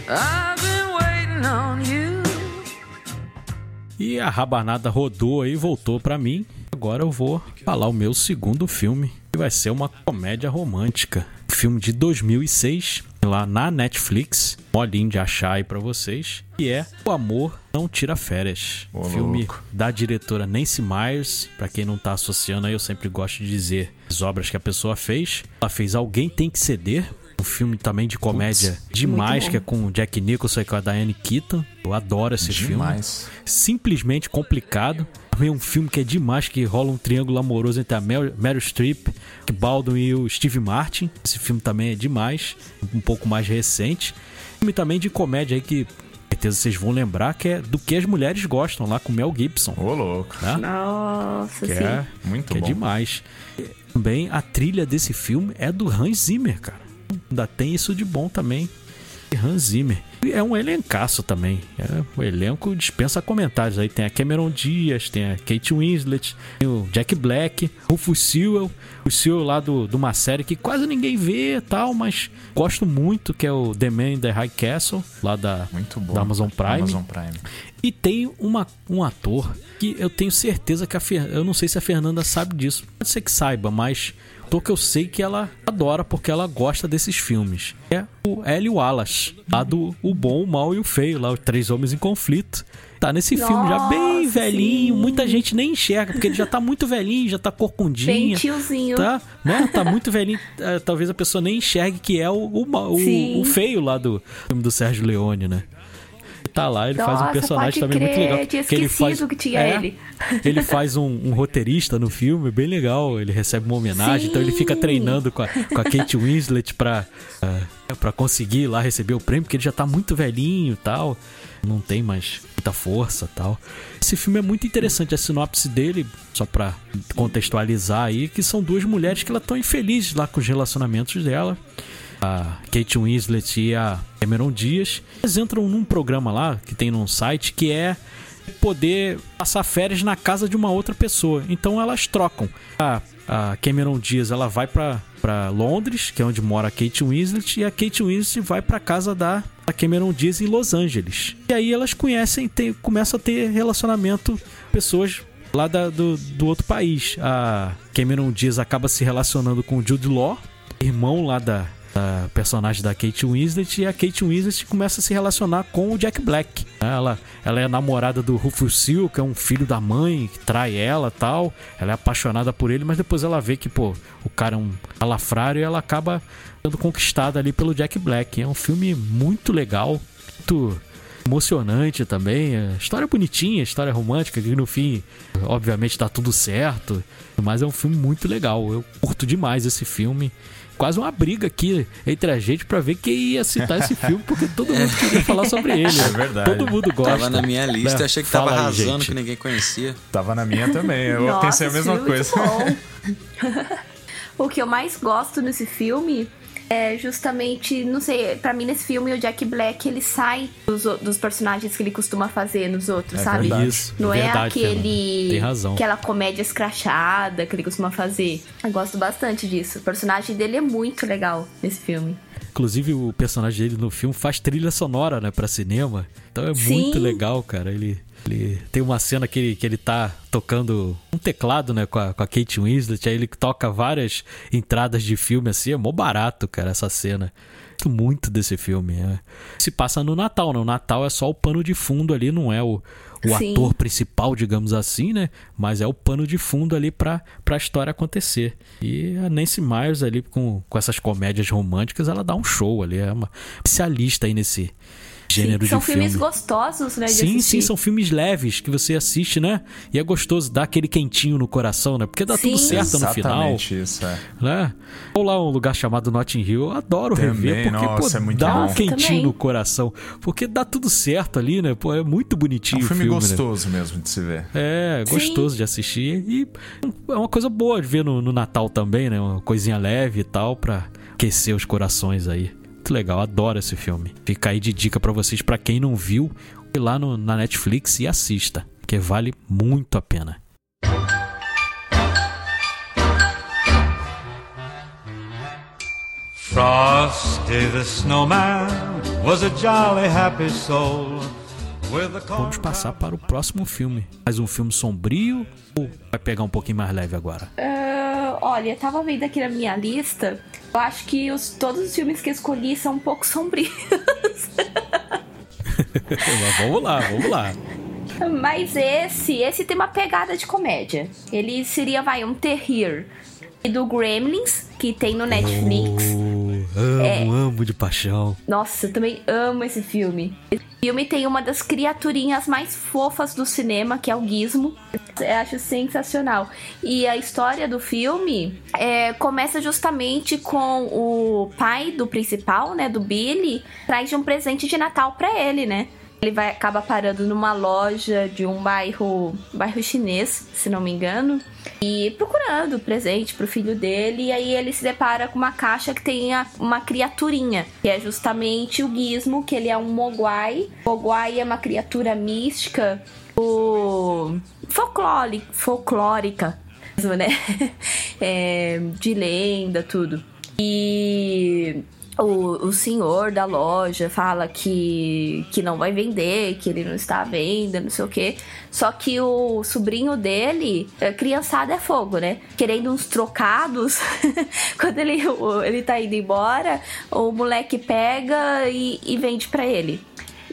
I've been waiting on you. E a rabanada rodou aí, voltou pra mim. Agora eu vou falar o meu segundo filme, que vai ser uma comédia romântica. Filme de 2006, lá na Netflix. Molinho de achar aí pra vocês. Que é O Amor Não Tira Férias. Ô, filme louco. da diretora Nancy Myers. Pra quem não tá associando aí, eu sempre gosto de dizer as obras que a pessoa fez. Ela fez Alguém Tem Que Ceder. Um filme também de comédia demais, bom. que é com o Jack Nicholson e com a Diane Keaton. Eu adoro esse filme Demais. simplesmente complicado. Também um filme que é demais, que rola um triângulo amoroso entre a Mel- Meryl Streep, Baldwin e o Steve Martin. Esse filme também é demais, um pouco mais recente. Filme também de comédia aí que certeza vocês vão lembrar que é do que as mulheres gostam lá com Mel Gibson. Ô, louco. Né? Nossa, Que sim. é, Muito que bom. é demais. E Também a trilha desse filme é do Hans Zimmer, cara. Ainda tem isso de bom também. E Hans Zimmer. É um elencaço também. É, o elenco dispensa comentários. Aí tem a Cameron Diaz, tem a Kate Winslet, tem o Jack Black, Rufus Sewell. O Sewell lá do, de uma série que quase ninguém vê tal, mas gosto muito, que é o The Man in the High Castle, lá da, Muito bom. da Amazon Prime. Amazon Prime. E tem uma, um ator que eu tenho certeza que a Fer... eu não sei se a Fernanda sabe disso. Pode ser que saiba, mas ator que eu sei que ela adora porque ela gosta desses filmes. É o Eli Wallace, lá do O Bom, o Mal e o Feio, lá os Três Homens em Conflito. Tá nesse filme já bem Nossa, velhinho, sim. muita gente nem enxerga porque ele já tá muito velhinho, já tá Bem corcundinho. tiozinho. Tá, né? Tá muito velhinho. É, talvez a pessoa nem enxergue que é o, o, o- o feio lá do filme do Sérgio Leone, né? Tá lá, ele faz um Nossa, personagem também muito crer, legal. tinha que ele faz, que tinha É, ele. Ele faz um, um roteirista no filme, bem legal. Ele recebe uma homenagem, então ele fica Sim. treinando com a, com a Kate Winslet pra, ah, pra conseguir lá receber o prêmio, porque ele já tá muito velhinho e tal. Não tem mais muita força tal. Esse filme é muito interessante, a sinopse dele, só pra contextualizar aí, que são duas mulheres que elas estão infelizes lá com os relacionamentos dela a Kate Winslet e a Cameron Diaz. Eles entram num programa lá que tem num site que é poder passar férias na casa de uma outra pessoa. Então elas trocam. A, a Cameron Diaz ela vai para Londres, que é onde mora a Kate Winslet, e a Kate Winslet vai pra casa da da Cameron Diaz em Los Angeles. E aí elas conhecem, tem, começam a ter relacionamento pessoas lá da- do, do outro país. A Cameron Diaz acaba se relacionando com o Jude Law, irmão lá da, da personagem da Kate Winslet, e a Kate Winslet começa a se relacionar com o Jack Black. Ela, ela é namorada do Rufus Sewell, que é um filho da mãe, que trai ela tal. Ela é apaixonada por ele, mas depois ela vê que, pô, o cara é um alafrário e ela acaba sendo conquistada ali pelo Jack Black. É um filme muito legal, muito emocionante também. é, História bonitinha, história romântica, que no fim, obviamente, tá tudo certo. Mas é um filme muito legal. Eu curto demais esse filme. Quase uma briga aqui entre a gente pra ver quem ia citar esse filme, porque todo mundo queria falar sobre ele. É verdade. Todo mundo gosta. Tava na minha lista, né? achei que Fala tava aí, arrasando, gente. que ninguém conhecia. Tava na minha também. Eu Nossa, pensei a mesma filme é coisa. o que eu mais gosto nesse filme é justamente, não sei, pra mim nesse filme o Jack Black ele sai dos, dos personagens que ele costuma fazer nos outros, É sabe? verdade. Isso, Não é verdade, aquele. Tem razão. Aquela comédia escrachada que ele costuma fazer. Eu gosto bastante disso. O personagem dele é muito legal nesse filme. Inclusive, o personagem dele no filme faz trilha sonora, né, pra cinema. Então é Sim. muito legal, cara. Ele, ele tem uma cena que ele, que ele tá tocando um teclado, né, com a, com a Kate Winslet. Aí ele toca várias entradas de filme, assim. É mó barato, cara, essa cena. Gosto muito desse filme. é. Se passa no Natal, né? O Natal é só o pano de fundo ali, não é o, o Sim. ator principal, digamos assim, né? Mas é o pano de fundo ali pra, pra história acontecer. E a Nancy Myers ali com, com essas comédias românticas, ela dá um show ali. É uma especialista aí nesse gênero Sim, são de filmes filme. gostosos, né? De Sim, sim, assistir. são filmes leves que você assiste, né? E é gostoso, dá aquele quentinho no coração, né? Porque dá tudo Sim. certo no final, Exatamente isso, é. né? Ou lá um lugar chamado Notting Hill, eu adoro Também, rever, porque, nossa, pô, é muito dá um bom. quentinho Também. no coração. Porque dá tudo certo ali, né? Pô, é muito É bonitinho um o filme, filme, né? gostoso mesmo de se ver. É, Sim. gostoso de assistir. E é uma coisa boa de ver no, no Natal também, né? Uma coisinha leve e tal, pra aquecer os corações aí. Muito legal, adoro esse filme. Fica aí de dica pra vocês, pra quem não viu, ir lá no- na Netflix e assista, que vale muito a pena. Frosty the snowman was a jolly happy soul. Vamos passar para o próximo filme. Mais um filme sombrio ou vai pegar um pouquinho mais leve agora? Olha, eu tava vendo aqui na minha lista. Eu acho que os, todos os filmes que eu escolhi são um pouco sombrios. Mas vamos lá, vamos lá. Mas esse, esse tem uma pegada de comédia. Ele seria, vai, um terror. E do Gremlins, que tem no Netflix. Oh, amo, É. amo de paixão. Nossa, eu também amo esse filme. Esse filme tem uma das criaturinhas mais fofas do cinema, que é o Gizmo. Eu acho sensacional. E a história do filme é, começa justamente com o pai do principal, né, do Billy, traz um presente de Natal pra ele, né? Ele vai acaba parando numa loja de um bairro, bairro chinês, se não me engano, e procurando presente pro filho dele. E aí ele se depara com uma caixa que tem uma criaturinha, que é justamente o Gizmo, que ele é um Mogwai. Mogwai é uma criatura mística, o folclore, folclórica, mesmo, né? É, de lenda, tudo. E o, o senhor da loja fala que, que não vai vender, que ele não está à venda, não sei o quê. Só que o sobrinho dele, é, criançada é fogo, né? Querendo uns trocados. Quando ele, ele tá indo embora, o moleque pega e, e vende pra ele.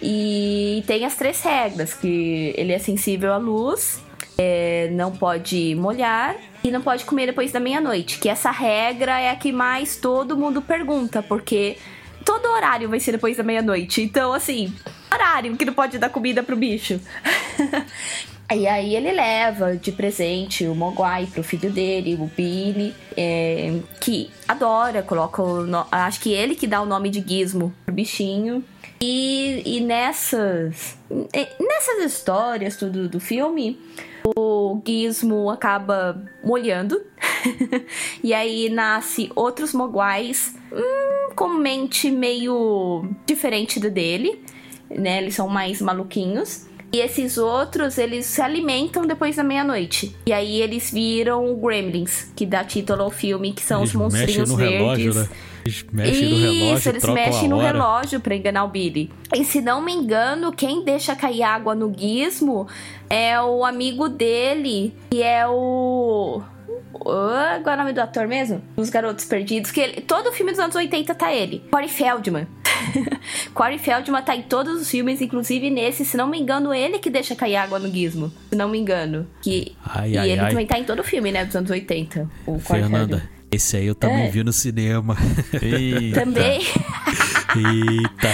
E tem as três regras, que ele é sensível à luz, é, não pode molhar e não pode comer depois da meia-noite. Que essa regra é a que mais todo mundo pergunta, porque todo horário vai ser depois da meia-noite. Então, assim, horário que não pode dar comida pro bicho. E aí ele leva de presente o Mogwai pro filho dele, o Billy, é, que adora, coloca no- acho que ele que dá o nome de Gizmo pro bichinho. E, e nessas nessas histórias tudo do filme, o Gizmo acaba molhando. e aí nasce outros Mogwais hum, com mente meio diferente do dele, né? Eles são mais maluquinhos. E esses outros, eles se alimentam depois da meia-noite. E aí eles viram Gremlins, que dá título ao filme, que são Eles os monstrinhos mexem no verdes. relógio, né? Eles mexem no relógio, Isso, eles mexem no hora. relógio pra enganar o Billy. E se não me engano, quem deixa cair água no gizmo é o amigo dele, que é o. Ah, Qual é o nome do ator mesmo? Os Garotos Perdidos. Que ele, todo filme dos anos 80 tá ele. Corey Feldman. Corey Feldman tá em todos os filmes, inclusive nesse, se não me engano, ele que deixa cair água no gizmo. Se não me engano. Que, Ai, e ai, ele ai. também tá em todo filme, né? Dos anos 80. O Corey Fernanda, Feldman. Esse aí eu também É. vi no cinema. Eita. Também. Eita,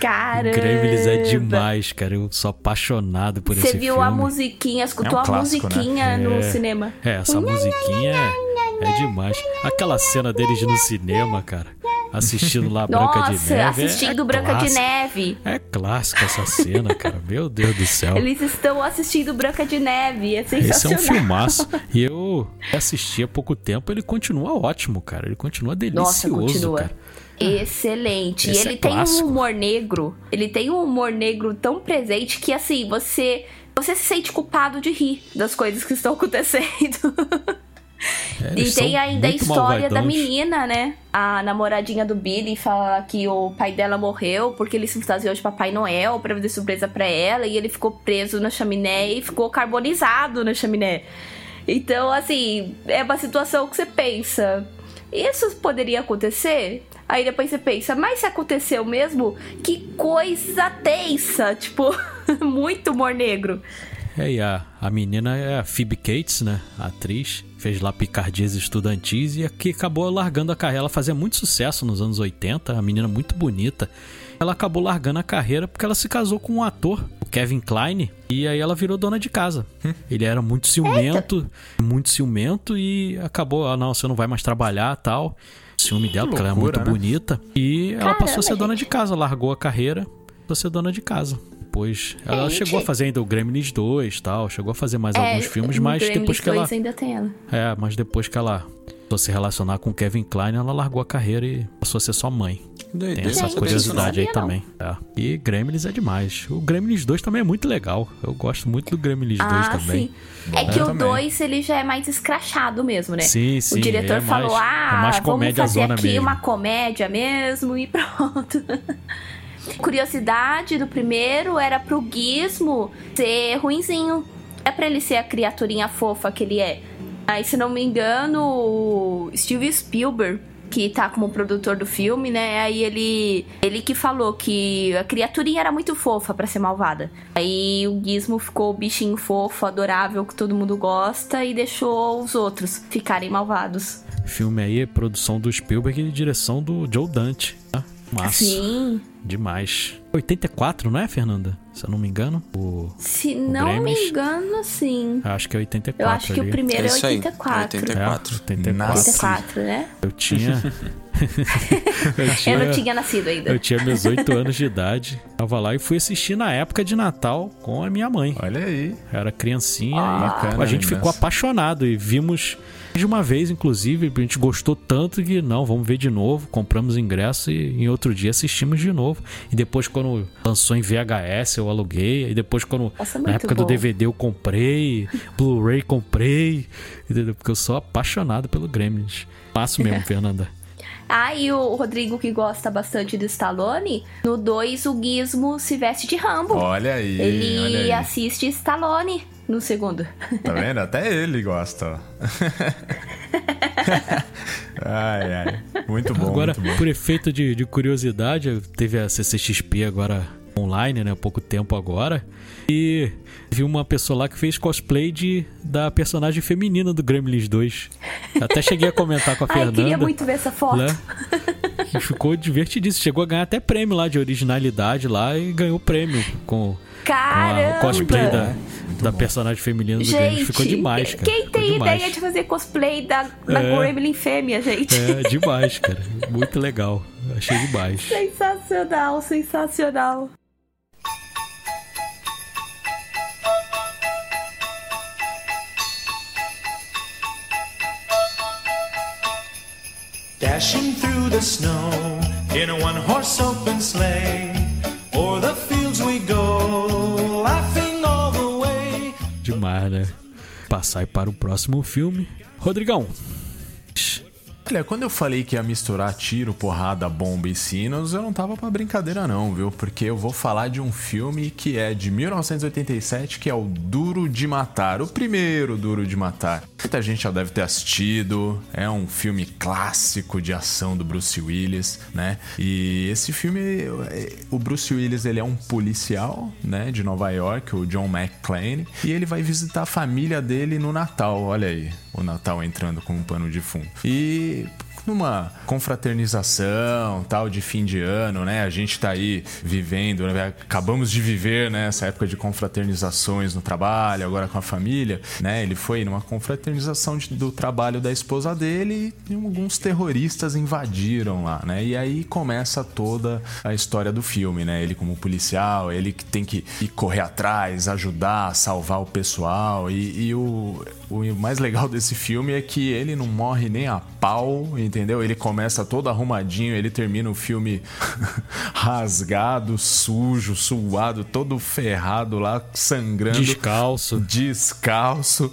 Caramba. Gremlins é demais, cara. Eu sou apaixonado por Você esse viu filme. a musiquinha, escutou É um a clássico, né? musiquinha no É. cinema. É, essa musiquinha é, é demais. Aquela cena deles no cinema, cara. Assistindo lá Branca de Nossa, Neve. é- assistindo é Branca de clássico. Neve. É clássico essa cena, cara. Meu Deus do céu. Eles estão assistindo Branca de Neve. É Esse é um sensacional. filmaço. E eu assisti há pouco tempo, ele continua ótimo, cara. Ele continua Nossa, delicioso, continua. cara. Excelente. Esse e ele é tem clássico. um humor negro. Ele tem um humor negro tão presente que assim, você você se sente culpado de rir das coisas que estão acontecendo. É, E tem ainda a história da menina, né? A namoradinha do Billy fala que o pai dela morreu porque ele se fantasiou de Papai Noel pra fazer surpresa pra ela e ele ficou preso na chaminé e ficou carbonizado na chaminé. Então, assim, é uma situação que você pensa, isso poderia acontecer? Aí depois você pensa, mas se aconteceu mesmo, que coisa tensa, tipo, muito humor negro. É, e a, a menina é a Phoebe Cates, né? A atriz. Fez lá Picardias Estudantis e que acabou largando a carreira. Ela fazia muito sucesso nos anos 80, a menina muito bonita. Ela acabou largando a carreira porque ela se casou com um ator, o Kevin Klein, e aí ela virou dona de casa. Ele era muito ciumento, muito ciumento e acabou, ah não, você não vai mais trabalhar tal. Ciúme dela, porque ela é loucura, muito né? bonita. E ela passou a ser Caramba, dona de casa, largou a carreira, passou a ser dona de casa. Depois, ela Gente. chegou a fazer ainda o Gremlins 2 e tal, chegou a fazer mais É, alguns filmes, mas Gremlins depois que ela. 2 ainda tem ela. É, mas depois que ela a se relacionar com o Kevin Klein, ela largou a carreira e passou a ser só mãe. Tem essa Gente, curiosidade aí não também. É. E Gremlins é demais. O Gremlins 2 também é muito legal. Eu gosto muito do Gremlins 2 Ah, também. sim. É Bom que o também. 2 ele já é mais escrachado mesmo, né? Sim, sim, O diretor é falou: mais- ah, é mais vamos comédia fazer zona aqui mesmo." uma comédia mesmo e pronto. Curiosidade do primeiro era pro Gizmo ser ruinzinho. É pra ele ser a criaturinha fofa que ele é. Aí, se não me engano, o Steven Spielberg, que tá como produtor do filme, né? Aí ele, ele que falou que a criaturinha era muito fofa pra ser malvada. Aí o Gizmo ficou o bichinho fofo, adorável, que todo mundo gosta, e deixou os outros ficarem malvados. Filme aí é produção do Spielberg e direção do Joe Dante. né? Massa. Sim. Demais. 84, não é, Fernanda? Se eu não me engano. O... Se não me engano, sim. Acho que é 84 Eu acho que ali. o primeiro É é isso aí, 84. 84. É, 84. Nasci. 84, né? Eu tinha... eu Eu não tinha nascido ainda. Eu tinha meus 8 anos de idade. Tava lá e fui assistir na época de Natal com a minha mãe. Olha aí. Eu era criancinha Bacana, e a gente né? ficou apaixonado e vimos de uma vez, inclusive, a gente gostou tanto que não, vamos ver de novo, compramos ingresso e em outro dia assistimos de novo. E depois quando lançou em VHS eu aluguei, e depois quando Nossa, na época do bom. DVD eu comprei, Blu-ray comprei, entendeu? Porque eu sou apaixonado pelo Gremlins. Passo mesmo, Fernanda. Ah, e o Rodrigo, que gosta bastante do Stallone, no 2 o Gizmo se veste de Rambo. Olha aí. Ele olha aí. assiste Stallone no segundo. Tá vendo? Até ele gosta. ai, ai. Muito bom, Agora, muito bom. por efeito de, de curiosidade, teve a CCXP agora online, né? Há pouco tempo agora. E vi uma pessoa lá que fez cosplay de, da personagem feminina do Gremlins 2. Até cheguei a comentar com a Ai, Fernanda. queria muito ver essa foto. né? E ficou divertidíssimo. Chegou a ganhar até prêmio lá de originalidade lá e ganhou prêmio com, com a cosplay da, da personagem feminina do Gente, Gremlins. Ficou demais, cara. quem tem demais. ideia de fazer cosplay da, da É. Gremlin fêmea, gente? É, demais, cara. Muito legal. Achei demais. Sensacional, sensacional. Dashing through the snow in a one horse open sleigh. O'er the fields we go, laughing all the way. Demais, né? Passar para o próximo filme. Rodrigão. Olha, quando eu falei que ia misturar tiro, porrada, bomba e sinos, eu não tava pra brincadeira não, viu? Porque eu vou falar de um filme que é de 1987, que é o Duro de Matar, o primeiro Duro de Matar. Muita gente já deve ter assistido, é um filme clássico de ação do Bruce Willis, né? E esse filme, o Bruce Willis, ele é um policial, né, de Nova York, o John McClane, e ele vai visitar a família dele no Natal, olha aí, o Natal entrando como um pano de fundo. E numa confraternização, tal, de fim de ano, né? A gente tá aí vivendo, né? acabamos de viver, né, essa época de confraternizações no trabalho, agora com a família, né? Ele foi numa confraternização de- do trabalho da esposa dele e alguns terroristas invadiram lá, né? E aí começa toda a história do filme, né? Ele como policial, ele que tem que ir correr atrás, ajudar, salvar o pessoal e, e o, o mais legal desse filme é que ele não morre nem a pau, entendeu? Ele começa todo arrumadinho, ele termina o filme rasgado, sujo, suado, todo ferrado lá, sangrando. Descalço. Descalço.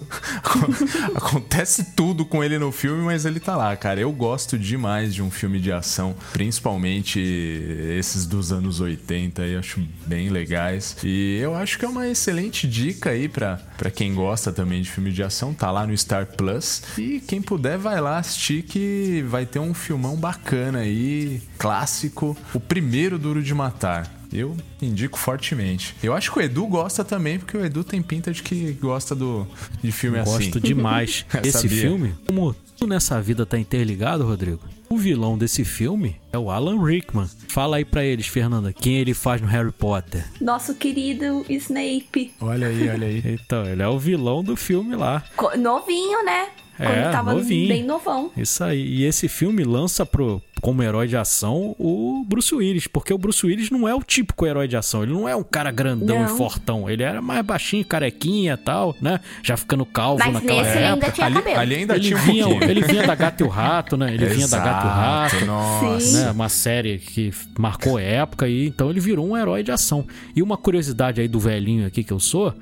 Acontece tudo com ele no filme, mas ele tá lá, cara. Eu gosto demais de um filme de ação, principalmente esses dos anos 80, eu acho bem legais. E eu acho que é uma excelente dica aí pra quem gosta também de filme de ação. Tá lá no Star Plus. E quem puder, vai lá assistir que vai ter um filmão bacana aí, clássico. O primeiro Duro de Matar. Eu indico fortemente. Eu acho que o Edu gosta também, porque o Edu tem pinta de que gosta do, de filme assim. Gosto demais. Esse sabia. filme, como tudo nessa vida tá interligado, Rodrigo, o vilão desse filme é o Alan Rickman. Fala aí pra eles, Fernanda, quem ele faz no Harry Potter. Nosso querido Snape. Olha aí, olha aí. Então, ele é o vilão do filme lá. Co- Novinho, né? Quando É, tava novinho. bem novão. Isso aí. E esse filme lança pro, como herói de ação o Bruce Willis, porque o Bruce Willis não é o típico herói de ação. Ele não é um cara grandão Não. e fortão. Ele era mais baixinho, carequinha e tal, né? Já ficando calvo Mas naquela nesse ele ainda época. tinha Ali, cabelo. ali ainda Ele tinha um vinha, pouquinho. ele vinha da Gato e o Rato, né? Ele vinha da Gato e o Exato, Rato. Nossa. Sim. né? Uma série que marcou época e então ele virou um herói de ação. E uma curiosidade aí do velhinho aqui que eu sou,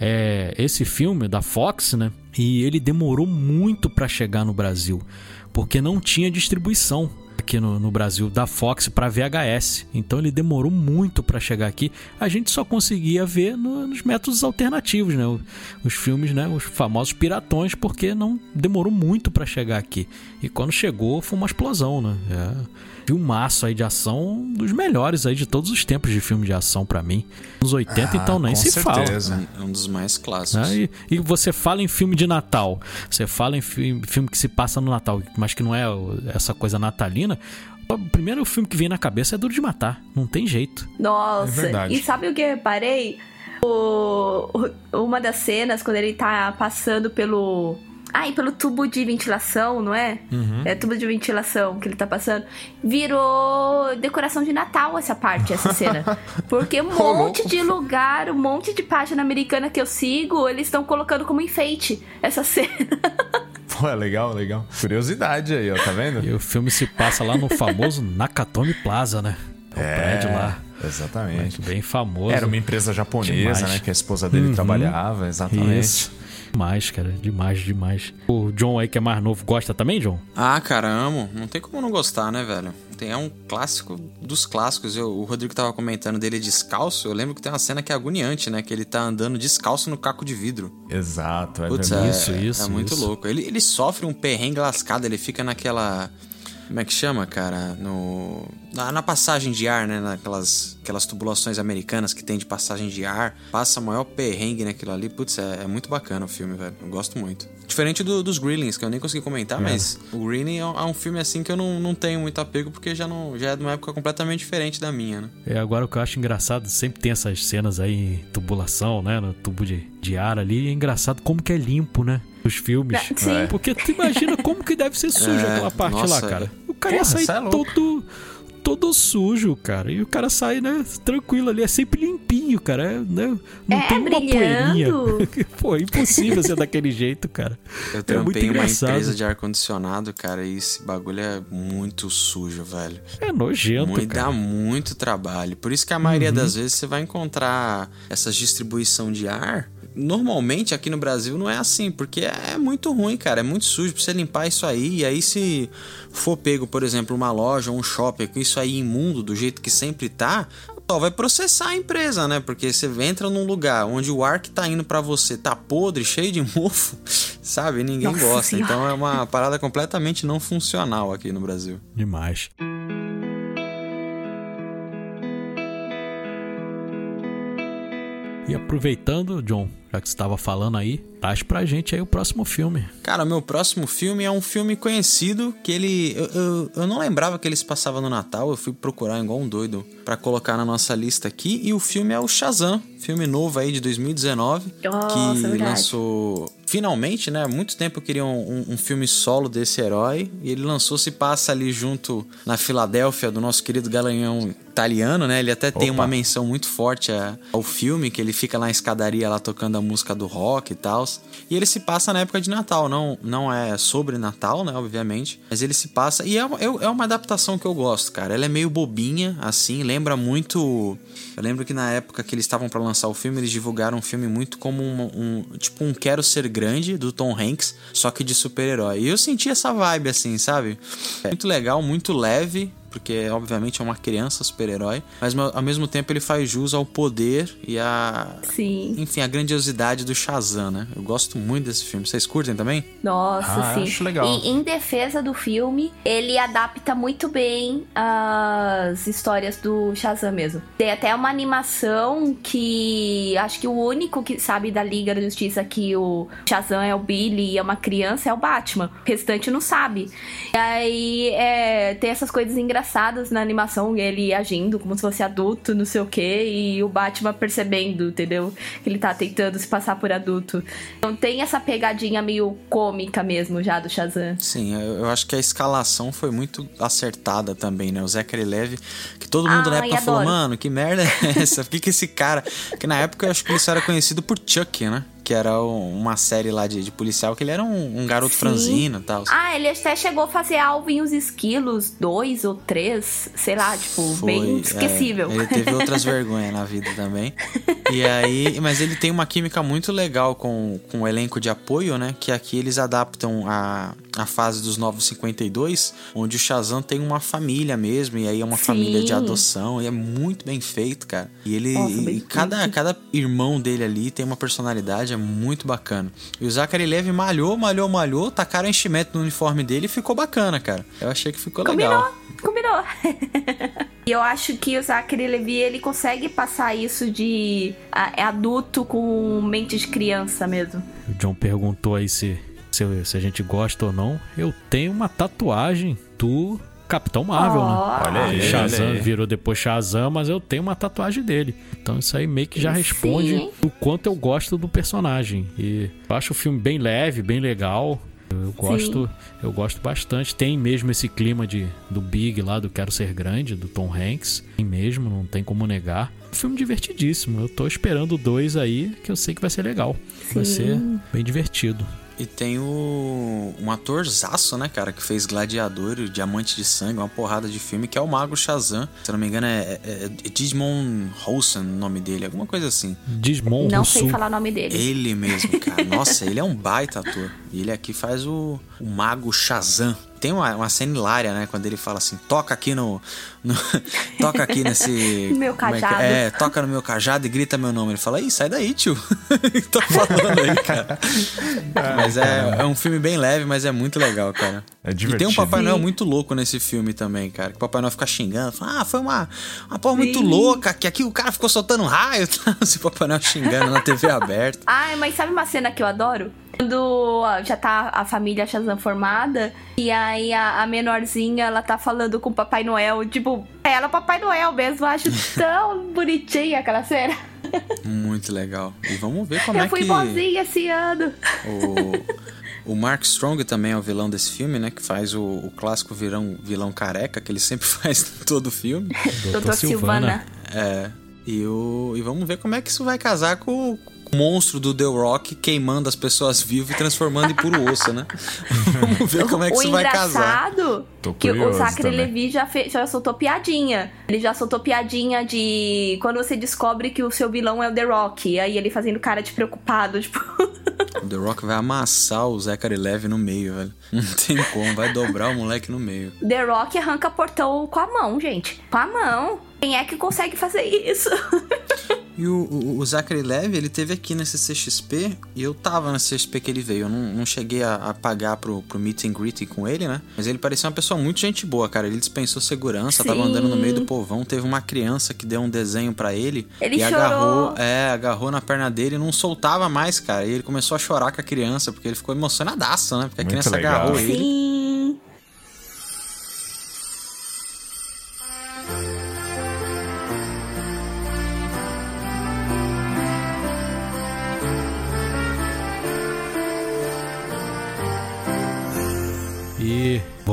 é esse filme da Fox, né? E ele demorou muito pra chegar no Brasil, porque não tinha distribuição aqui no, no Brasil da Fox para VHS. Então ele demorou muito pra chegar aqui. A gente só conseguia ver no- nos métodos alternativos, né? O- Os filmes, né? Os famosos piratões, porque não demorou muito pra chegar aqui. E quando chegou, foi uma explosão, né? É filmaço aí de ação, um dos melhores aí de todos os tempos de filme de ação pra mim. Nos 80, então nem Ah, com se certeza. É um dos mais clássicos. né? E, e você fala em filme de Natal, você fala em fi- filme, que se passa no Natal, mas que não é essa coisa natalina. O primeiro filme que vem na cabeça é Duro de Matar. Não tem jeito. Nossa, É e sabe o que eu reparei? O, o- uma das cenas, quando ele tá passando pelo. Ai, pelo tubo de ventilação, não é? Uhum. É tubo de ventilação que ele tá passando. Virou decoração de Natal essa parte, essa cena. Porque um monte de lugar, um monte de página americana que eu sigo, eles estão colocando como enfeite essa cena. Pô, é legal, legal. Curiosidade aí, ó, tá vendo? E o filme se passa lá no famoso Nakatomi Plaza, né? É o prédio lá. Exatamente. Bem famoso. Era uma empresa japonesa, Demais. né? Que a esposa dele Uhum. trabalhava, exatamente. Isso. Demais, cara. Demais, demais. O John aí, que é mais novo, gosta também, John? Ah, cara, amo. Não tem como não gostar, né, velho? Tem, é um clássico dos clássicos. Eu, o Rodrigo tava comentando dele descalço. Eu lembro que tem uma cena que é agoniante, né? Que ele tá andando descalço no caco de vidro. Exato, é Putz, verdade. é, Isso, isso, é muito isso. louco. Ele, ele sofre um perrengue lascado, ele fica naquela. Como é que chama, cara? No. Na, na passagem de ar, né? Naquelas aquelas tubulações americanas que tem de passagem de ar. Passa maior perrengue naquilo ali. Putz, é, é muito bacana o filme, velho. Eu gosto muito. Diferente do- dos Grillings, que eu nem consegui comentar, mas o Grilling é, um- é um filme assim que eu não, não tenho muito apego, porque já, não, já é de uma época completamente diferente da minha, né? É, agora o que eu acho engraçado, sempre tem essas cenas aí em tubulação, né? No tubo de, de ar ali. É engraçado como que é limpo, né? Os filmes. Sim. É. Porque tu imagina como que deve ser sujo É, aquela parte nossa, lá, cara. é. O cara ia sair é louco. todo, todo sujo, cara. E o cara sai, né, tranquilo ali. É sempre limpinho, cara. É, né? Não É, tem uma poeirinha. brilhando. Pô, é impossível ser daquele jeito, cara. Eu É muito trampei em uma empresa de ar-condicionado, cara, e esse bagulho é muito sujo, velho. É nojento, Muito, cara. dá muito trabalho. Por isso que a maioria das vezes você vai encontrar essas distribuição de ar. Normalmente aqui no Brasil não é assim, porque é muito ruim, cara. É muito sujo pra você limpar isso aí. E aí, se for pego, por exemplo, uma loja ou um shopping com isso aí imundo, do jeito que sempre tá, só vai processar a empresa, né? Porque você entra num lugar onde o ar que tá indo pra você tá podre, cheio de mofo, sabe? Ninguém Nossa gosta. Senhora. Então é uma parada completamente não funcional aqui no Brasil. Demais. E aproveitando, John, já que você estava falando aí, traz pra gente aí o próximo filme. Cara, meu próximo filme é um filme conhecido que ele. Eu, eu, eu não lembrava que ele se passava no Natal, eu fui procurar igual um doido pra colocar na nossa lista aqui. E o filme é o Shazam, filme novo aí de 2019, Nossa, que verdade. lançou. Finalmente, né? Há muito tempo eu queria um, um- um filme solo desse herói. E ele lançou, se passa ali junto na Filadélfia do nosso querido galanhão italiano, né? Ele até tem Opa. uma menção muito forte ao filme, que ele fica lá na escadaria lá tocando a música do rock e tal. E ele se passa na época de Natal, não, não é sobre Natal, né? Obviamente. Mas ele se passa. E é uma, eu- é uma adaptação que eu gosto, cara. Ela é meio bobinha, assim, lembra muito. Eu lembro que na época que eles estavam pra lançar o filme, eles divulgaram um filme muito como um, um- tipo um Quero Ser Grande do Tom Hanks, só que de super-herói. E eu senti essa vibe assim, sabe? É muito legal, muito leve, porque obviamente é uma criança super-herói, mas ao mesmo tempo ele faz jus ao poder e a Sim. enfim, a grandiosidade do Shazam, né? Eu gosto muito desse filme. Vocês curtem também? Nossa, Ah, sim. acho legal. E em defesa do filme, ele adapta muito bem as histórias do Shazam mesmo. Tem até uma animação que acho que o único que sabe da Liga da Justiça que o Shazam é o Billy e é uma criança é o Batman. O restante não sabe. E aí é, tem essas coisas engraçadas na animação, ele agindo como se fosse adulto, não sei o quê, e o Batman percebendo, entendeu? Que ele tá tentando se passar por adulto. Então tem essa pegadinha meio cômica mesmo já do Shazam. Sim, eu, acho que a escalação foi muito acertada também, né? O Zachary Levy, que todo mundo na Ai, época falou, mano, que merda é essa? Por que, que esse cara. Que na época eu acho que ele só era conhecido por Chuck, né? Que era um- uma série lá de, de policial, que ele era um, um garoto Sim. franzino e tal. Ah, ele até chegou a fazer Alvin e os Esquilos, dois ou três, sei lá, tipo, Foi, bem é, esquecível. ele teve outras vergonhas na vida também. E aí, mas ele tem uma química muito legal com, com o elenco de apoio, né? Que aqui eles adaptam a, a fase dos Novos 52, onde o Shazam tem uma família mesmo, e aí é uma Sim. família de adoção, e é muito bem feito, cara. E ele. Nossa, e cada, feito. cada irmão dele ali tem uma personalidade, é muito bacana. E o Zachary Levy malhou, malhou, malhou, tacaram enchimento no uniforme dele e ficou bacana, cara. Eu achei que ficou legal. Combinou, combinou. E eu acho que o Zachary Levi, ele consegue passar isso de é adulto com mente de criança mesmo. O John perguntou aí se, se, se a gente gosta ou não. Eu tenho uma tatuagem do Capitão Marvel, né? Olha aí, Shazam olha aí. virou depois Shazam, mas eu tenho uma tatuagem dele. Então isso aí meio que já responde Sim. o quanto eu gosto do personagem. E eu acho o filme bem leve, bem legal. Eu gosto, eu gosto bastante. Tem mesmo esse clima de do Big lá, do Quero Ser Grande, do Tom Hanks. Tem mesmo, não tem como negar. Um filme divertidíssimo. Eu tô esperando dois aí, que eu sei que vai ser legal. Vai Sim. ser bem divertido. E tem o um atorzaço, né, cara, que fez Gladiador e Diamante de Sangue, uma porrada de filme, que é o Mago Shazam. Se eu não me engano, é, é, é Digimon Olsen o nome dele, alguma coisa assim. Desmon Não Rousseau. sei falar o nome dele. Ele mesmo, cara. Nossa, ele é um baita ator. E ele aqui faz o, o Mago Shazam. Tem uma, uma cena hilária, né? Quando ele fala assim, toca aqui no. no- toca aqui nesse. Meu como é que- cajado. É, toca no meu cajado e grita meu nome. Ele fala, ih, sai daí, tio. Tô falando aí, cara. mas é, é um filme bem leve, mas é muito legal, cara. É e tem um divertido. Papai Noel muito louco nesse filme também, cara. Que o Papai Noel fica xingando, fala, ah, foi uma, uma porra muito Sim. louca, que aqui o cara ficou soltando raio. Esse Papai Noel xingando na TV aberta. Ai, mas sabe uma cena que eu adoro? Quando já tá a família Shazam formada, e aí a, a menorzinha, ela tá falando com o Papai Noel, tipo, ela é o Papai Noel mesmo, eu acho tão bonitinha aquela cena. Muito legal. E vamos ver como eu é fui que boazinha esse ano. o, o Mark Strong também é o vilão desse filme, né? Que faz o, o clássico vilão, vilão careca, que ele sempre faz em todo filme. Doutor Silvana. É. E, o, e vamos ver como é que isso vai casar com o monstro do The Rock queimando as pessoas vivas e transformando em puro osso, né? vamos ver como é que o isso vai casar. engraçado Tô que o Zachary também. Levi já, fe- já soltou piadinha. Ele já soltou piadinha de quando você descobre que o seu vilão é o The Rock. Aí ele fazendo cara de preocupado, tipo. O The Rock vai amassar o Zachary Levi no meio, velho. Não tem como, vai dobrar o moleque no meio. The Rock arranca portão com a mão, gente. Com a mão. Quem é que consegue fazer isso? E o, o, o Zachary Levi, ele teve aqui nesse CXP e eu tava nesse CXP que ele veio. Eu não, não cheguei a, a pagar pro, pro meet and greet com ele, né? Mas ele parecia uma pessoa muito gente boa, cara. Ele dispensou segurança, tava Sim. andando no meio do povão. Teve uma criança que deu um desenho pra ele. Ele e chorou. agarrou, é, agarrou na perna dele e não soltava mais, cara. E ele começou a chorar com a criança, porque ele ficou emocionadaço, né? Porque a Muito criança legal. agarrou ele. Sim. E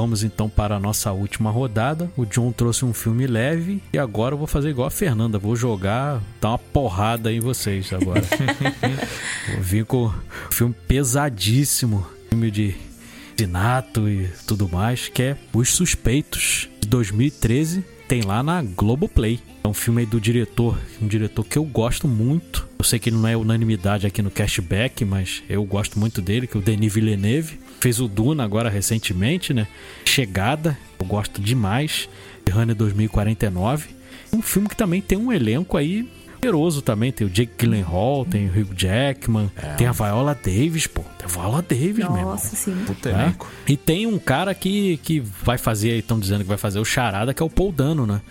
vamos então para a nossa última rodada. O John trouxe um filme leve e agora eu vou fazer igual a Fernanda, vou jogar, dar uma porrada em vocês agora. vou vir com um filme pesadíssimo, filme de assassinato e tudo mais, que é Os Suspeitos, de 2013, tem lá na Globoplay. É um filme do diretor, um diretor que eu gosto muito. Eu sei que ele não é unanimidade aqui no Cashback, mas eu gosto muito dele, que é o Denis Villeneuve. Fez o Duna agora recentemente, né? Chegada, eu gosto demais. Runner 2049. Um filme que também tem um elenco aí poderoso também. Tem o Jake Gyllenhaal, tem o Hugh Jackman, tem a Viola Davis, pô. Tem a Viola Davis, meu irmão. Nossa, sim. Puta elenco. E tem um cara que, que vai fazer, estão dizendo que vai fazer o Charada, que é o Paul Dano, né?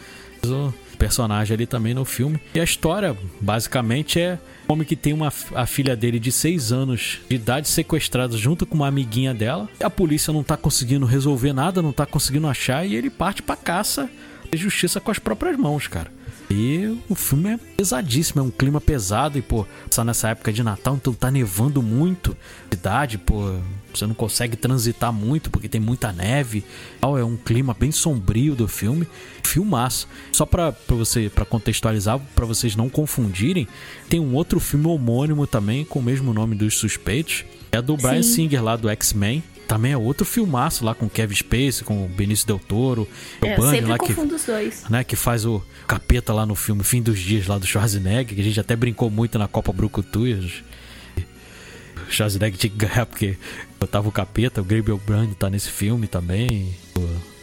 O personagem ali também no filme. E a história, basicamente, é homem que tem uma, a filha dele de 6 anos de idade sequestrada junto com uma amiguinha dela. A polícia não tá conseguindo resolver nada, não tá conseguindo achar, e ele parte pra caça de justiça com as próprias mãos, cara. E o filme é pesadíssimo, é um clima pesado e, pô, só nessa época de Natal, então tá nevando muito. Cidade, pô, você não consegue transitar muito porque tem muita neve. É um clima bem sombrio do filme. Filmaço. Só pra, pra você para contextualizar, pra vocês não confundirem, tem um outro filme homônimo também com o mesmo nome dos suspeitos. É do Brian Sim. Singer lá do X-Men. Também é outro filmaço lá com o Kevin Spacey, com o Benício Del Toro, o É, eu Bunny sempre lá que os dois. né, que faz o capeta lá no filme Fim dos Dias lá do Schwarzenegger, que a gente até brincou muito na Copa Brucutu. os- O Schwarzenegger tinha que ganhar porque botava o capeta, o Gabriel Brand tá nesse filme também,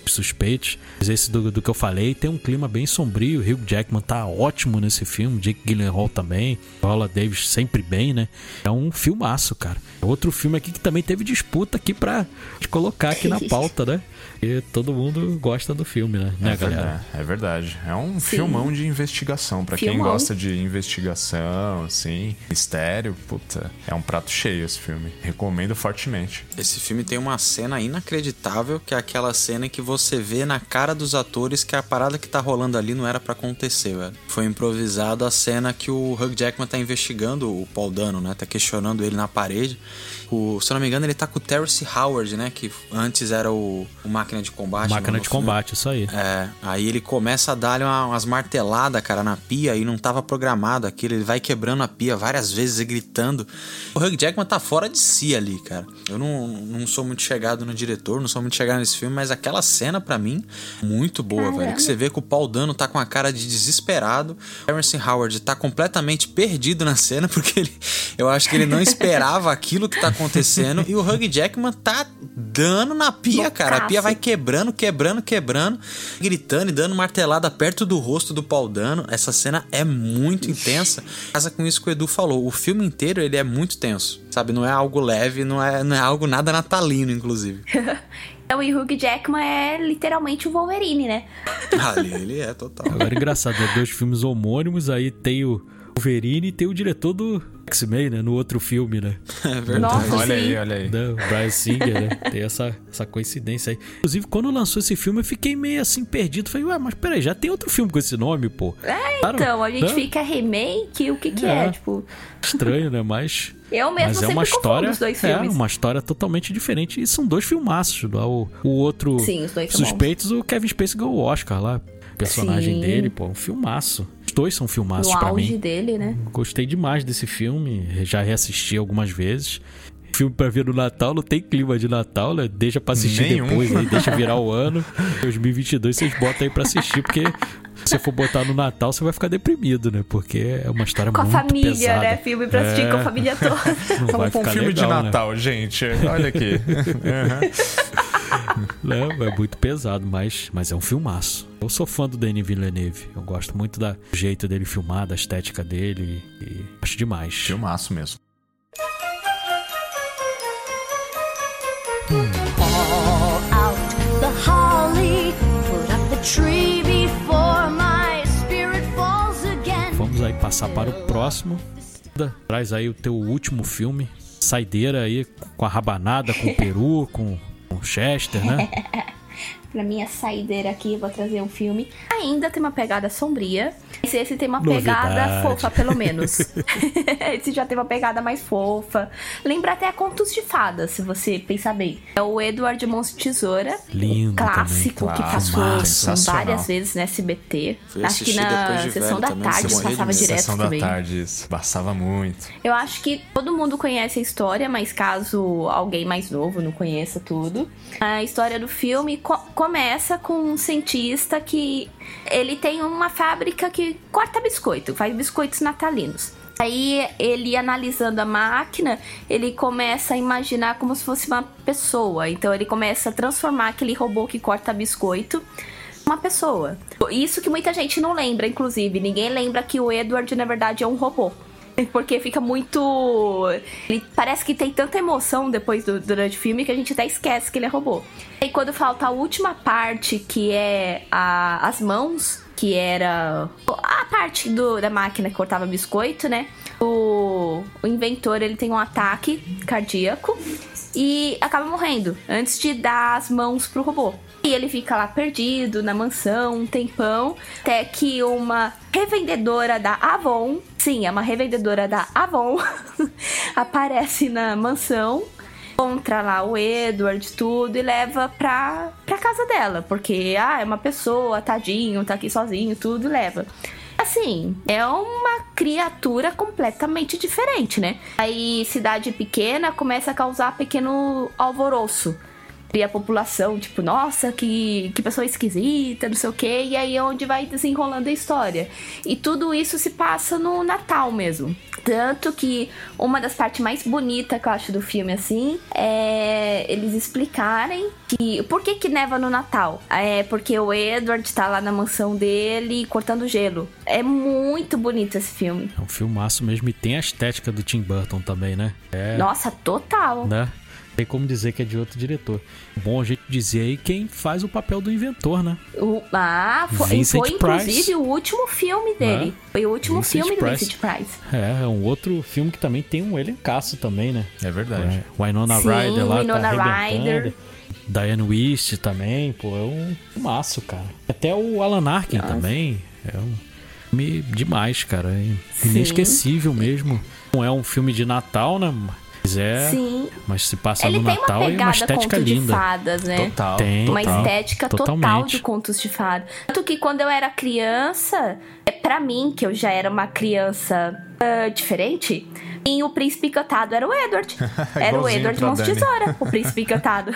os suspeitos. Mas esse do, do que eu falei tem um clima bem sombrio, o Hugh Jackman tá ótimo nesse filme, Jake Gyllenhaal também, Paula Davis sempre bem, né? É um filmaço, cara. Outro filme aqui que também teve disputa aqui pra te colocar aqui na pauta, né? E todo mundo gosta do filme, né, né é, galera? verdade, é verdade. É um Sim. filmão de investigação. Pra quem gosta de investigação, assim, mistério, puta, é um prato cheio esse filme. Recomendo fortemente. Esse filme tem uma cena inacreditável, que é aquela cena em que você ver na cara dos atores que a parada que tá rolando ali não era pra acontecer, velho. Foi improvisado a cena que o Hugh Jackman tá investigando o Paul Dano, né? Tá questionando ele na parede. O, se eu não me engano, ele tá com o Terrence Howard, né? Que antes era o, o Máquina de Combate. Máquina no de filme. combate, isso aí. É, aí ele começa a dar uma, umas marteladas, cara, na pia e não tava programado aquilo. Ele vai quebrando a pia várias vezes e gritando. O Hugh Jackman tá fora de si ali, cara. Eu não, não sou muito chegado no diretor, não sou muito chegado nesse filme, mas aquela cena, pra mim, muito boa, velho. Que você vê que o Paul Dano tá com a cara de desesperado. O Terrence Howard tá completamente perdido na cena, porque ele, eu acho que ele não esperava aquilo que tá acontecendo. E o Hugh Jackman tá dando na pia, cara. A pia vai quebrando, quebrando, quebrando, gritando e dando martelada perto do rosto do Paul Dano. Essa cena é muito intensa. Casa com isso que o Edu falou. O filme inteiro ele é muito tenso, sabe? Não é algo leve, não é, não é algo nada natalino, inclusive. Então, e Hugh Jackman é literalmente o Wolverine, né? Ali ele é total. Agora engraçado, né? Dois filmes homônimos, aí tem o Wolverine e tem o diretor do X-Men, né? No outro filme, né? É verdade. Nossa, Olha sim. aí, olha aí. Da Brian Singer, né? Tem essa, essa coincidência aí. Inclusive, quando lançou esse filme, eu fiquei meio assim perdido. Falei, ué, mas peraí, já tem outro filme com esse nome, pô. É, Claro, então, a gente né? fica remake, o que que é? É. Tipo, Estranho, né? Mas. eu mesmo Mas é uma história. os dois É, filmes. uma história totalmente diferente. E são dois filmaços. Lá, o, o outro. Sim, os dois Suspeitos, o Kevin Spacey ganhou o Oscar lá. O personagem Sim. dele, pô, um filmaço. Os dois são filmaços No pra auge mim. dele, né? Gostei demais desse filme, já reassisti algumas vezes. Filme pra ver no Natal, não tem clima de Natal, né? Deixa pra assistir Nenhum. depois aí, deixa virar o ano. 2022 vocês botam aí pra assistir, porque se você for botar no Natal, você vai ficar deprimido, né? Porque é uma história Com a muito família, pesada. né? Filme pra assistir É. com a família toda. Não vai um ficar filme de legal, né? Natal, gente. Olha aqui. Aham. Não, é muito pesado, mas, mas é um filmaço. Eu sou fã do Denis Villeneuve. Eu gosto muito da- do jeito dele filmar, da estética dele. E acho demais. Filmaço mesmo. out the holly, put up the tree before my spirit falls again. Vamos aí passar para o próximo. Traz aí o teu último filme. Saideira aí com a rabanada, com o peru, com o Chester, né? Pra minha saideira aqui, eu vou trazer um filme. Ainda tem uma pegada sombria. Esse, esse tem uma pegada Novidade. fofa, pelo menos. esse já tem uma pegada mais fofa. Lembra até Contos de Fadas, se você pensar bem. É o Edward de Tesoura. Lindo Clássico que também, passou clássico, sensacional. várias vezes no SBT. Fui Acho que na de sessão velho da também, tarde passava direto Sessão também. da tarde, isso. Passava muito. Eu acho que todo mundo conhece a história, mas caso alguém mais novo não conheça tudo, a história do filme co- começa com um cientista que ele tem uma fábrica que corta biscoito, faz biscoitos natalinos. Aí ele analisando a máquina, ele começa a imaginar como se fosse uma pessoa. Então ele começa a transformar aquele robô que corta biscoito uma pessoa. Isso que muita gente não lembra, inclusive. Ninguém lembra que o Edward, na verdade, é um robô. Porque fica muito. Ele parece que tem tanta emoção depois do, durante o filme que a gente até esquece que ele é robô. E quando falta a última parte, que é a- as mãos, que era a parte do- da máquina que cortava biscoito, né? O, o inventor ele tem um ataque cardíaco e acaba morrendo antes de dar as mãos pro robô. E ele fica lá perdido na mansão um tempão, até que uma revendedora da Avon, sim, é uma revendedora da Avon, aparece na mansão, encontra lá o Edward, tudo, e leva pra, pra casa dela, porque, ah, é uma pessoa, tadinho, tá aqui sozinho, tudo, leva. Assim, é uma criatura completamente diferente, né? Aí, cidade pequena começa a causar pequeno alvoroço. E a população, tipo, nossa, que, que pessoa esquisita, não sei o quê. E aí é onde vai desenrolando a história. E tudo isso se passa no Natal mesmo. Tanto que uma das partes mais bonitas que eu acho do filme, assim, é eles explicarem que. Por que que neva no Natal? É porque o Edward tá lá na mansão dele cortando gelo. É muito bonito esse filme. É um filmaço mesmo e tem a estética do Tim Burton também, né? É, Nossa, total. né? Tem como dizer que é de outro diretor. Bom a gente dizer aí quem faz o papel do inventor, né? O, ah, foi, Vincent foi inclusive Price. o último filme dele. Foi o último Vincent filme do Price. Vincent Price. É, é um outro filme que também tem um elencaço também, né? É verdade. É, Winona Sim, Ryder lá Winona tá arrebentando. Ryder. Diane Wist também, pô, é um maço, cara. Até o Alan Arkin também. É um filme demais, cara. É inesquecível mesmo. Não é um filme de Natal, né? Mas é. Sim. Mas se passa Ele no Natal uma é uma pegada estética conto de linda. fadas, né? Total. Tem. Uma total. estética total Totalmente. de contos de fadas. Tanto que quando eu era criança, é para mim, que eu já era uma criança ah, diferente, e o príncipe encantado era o Edward. Era o Edward Mãos. Tesoura, o príncipe encantado.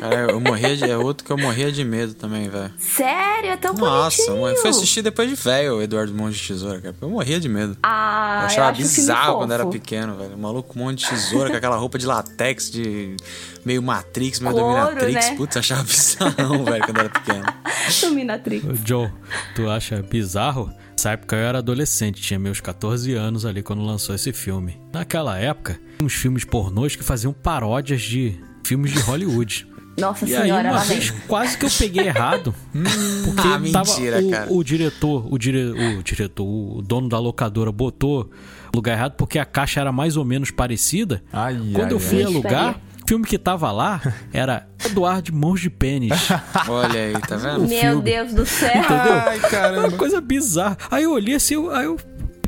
Cara, eu morria de, é outro que eu morria de medo também, velho. Sério, é tão Nossa, eu bonitinho. fui assistir depois de velho o Eduardo Mão de Tesoura, cara. Eu morria de medo. Ah, eu eu achava filme bizarro quando era pequeno, velho. O maluco com um monte de tesoura, com aquela roupa de latex, de meio Matrix, meio Couro, Dominatrix. né? Putz, achava bizarrão, velho, quando era pequeno. Dominatrix. Joe, tu acha bizarro? Nessa época eu era adolescente, tinha meus 14 anos ali quando lançou esse filme. Naquela época, tinha uns filmes pornôs que faziam paródias de filmes de Hollywood. Nossa E aí, senhora, uma lá vem. vez, quase que eu peguei errado. porque Ah, tava mentira, o, cara. o diretor, o, dire, o diretor, o dono da locadora botou lugar errado porque a caixa era mais ou menos parecida. Ai, Quando ai, eu fui ai. alugar, filme que tava lá era Eduardo Mãos de Pênis. Olha aí, tá vendo? Meu filme. Deus do céu. Entendeu? Ai, caramba. Uma coisa bizarra. Aí eu olhei assim, eu- aí eu.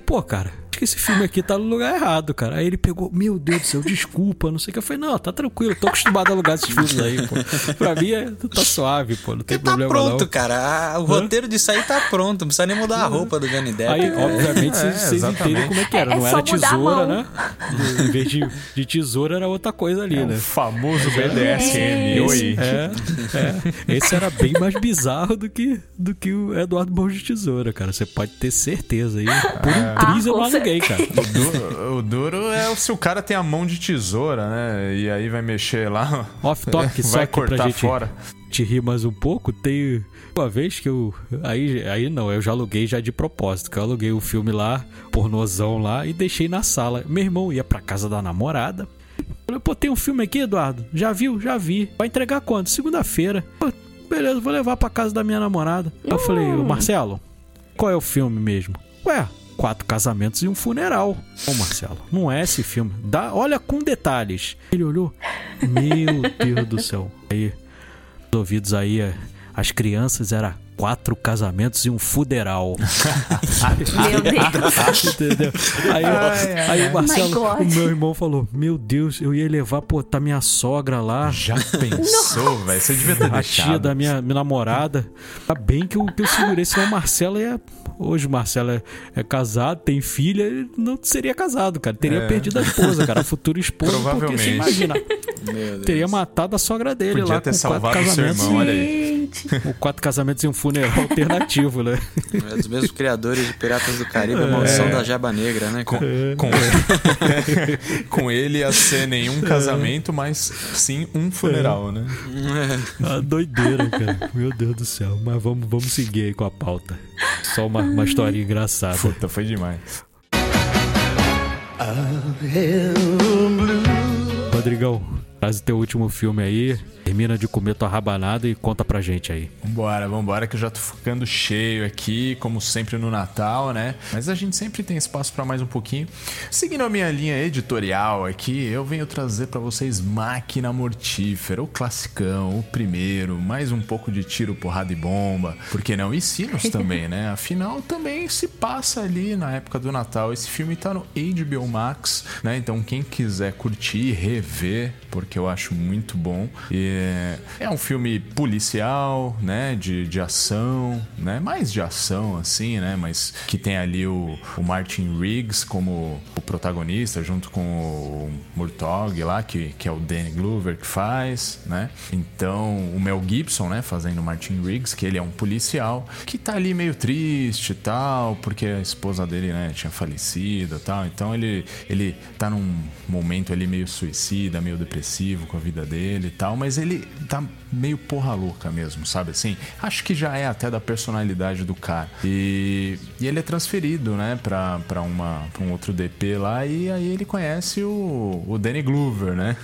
Pô, cara, acho que esse filme aqui tá no lugar errado, cara. Aí ele pegou, meu Deus do céu, desculpa, não sei o que. Eu falei, não, tá tranquilo, tô acostumado a alugar esses filmes aí, pô. Pra mim é, tá suave, pô, não tem Tá problema pronto, não. cara. Ah, O roteiro disso aí tá pronto. Não precisa nem mudar a roupa do Johnny Depp. Aí, cara. obviamente, É, vocês exatamente. entendem como é que era. É não só era tesoura, né? Em vez de, de tesoura, era outra coisa ali, É né? o famoso BDSM. Oi. É, é. Esse era bem mais bizarro do que, do que o Eduardo Mãos de Tesoura, cara. Você pode ter certeza aí. Por um triz eu Ah, não aluguei, cara. O duro, o duro é se o cara tem a mão de tesoura, né? E aí vai mexer lá. Off vai cortar gente fora. te rir mais um pouco, tem uma vez que eu. Aí, aí não, eu já aluguei já de propósito, que eu aluguei o filme lá, pornozão lá, e deixei na sala. Meu irmão ia pra casa da namorada. Falei, pô, tem um filme aqui, Eduardo? Já viu? Já vi. Vai entregar quando? Segunda-feira. Pô, Beleza, vou levar pra casa da minha namorada. Aí Eu falei, ô Marcelo, qual é o filme mesmo? Ué, quatro casamentos e um funeral. Ô Marcelo, não é esse filme. Dá, olha com detalhes. Ele olhou. Meu Deus do céu. Aí, os ouvidos aí, é, as crianças era quatro casamentos e um funeral. Meu Deus. Entendeu? Aí, aí o Marcelo, o meu irmão falou: Meu Deus, eu ia levar, pô, tá minha sogra lá. Já pensou, velho? Você devia ter A deixado. tia da minha, minha namorada. Tá bem que eu, que eu segurei, senão o Marcelo ia. Hoje o Marcelo é, é casado, tem filha, ele não seria casado, cara. Teria É. perdido a esposa, cara. A futura esposa. Porque você Provavelmente. imagina, Meu Deus. teria matado a sogra dele Podia lá ter com quatro salvado o seu irmão, olha aí. Gente. Com quatro casamentos e um funeral alternativo, né? É dos mesmos criadores de Piratas do Caribe, a maldição da Jeba Negra, né? Com, cara? com, com ele ia ser nenhum casamento, mas sim um funeral, né? A doideira, cara. Meu Deus do céu. Mas vamos, vamos seguir aí com a pauta. Só uma, uma historinha engraçada. Puta, foi demais. Rodrigão, traz o teu último filme aí. Termina de comer tua rabanada e conta pra gente aí. Vambora, vambora, que eu já tô ficando cheio aqui, como sempre no Natal, né? Mas a gente sempre tem espaço pra mais um pouquinho. Seguindo a minha linha editorial aqui, eu venho trazer pra vocês Máquina Mortífera, o classicão, o primeiro, mais um pouco de tiro, porrada e bomba. Por que não? E sinos também, né? Afinal, também se passa ali na época do Natal. Esse filme tá no HBO Max, né? Então, quem quiser curtir e rever, porque eu acho muito bom. E é, é um filme policial, né? De, de ação, né? Mais de ação, assim, né? Mas que tem ali o, o Martin Riggs como o protagonista, junto com o Murtaugh lá, que, que é o Danny Glover que faz, né? Então, o Mel Gibson, né? Fazendo o Martin Riggs, que ele é um policial, que tá ali meio triste e tal, porque a esposa dele, né? Tinha falecido e tal. Então, ele, ele tá num momento ali meio suicida, meio depressivo com a vida dele e tal, mas ele tá meio porra louca mesmo, sabe assim? Acho que já é até da personalidade do cara. E, e ele é transferido, né, pra, pra, uma, pra um outro DP lá, e aí ele conhece o, o Danny Glover, né?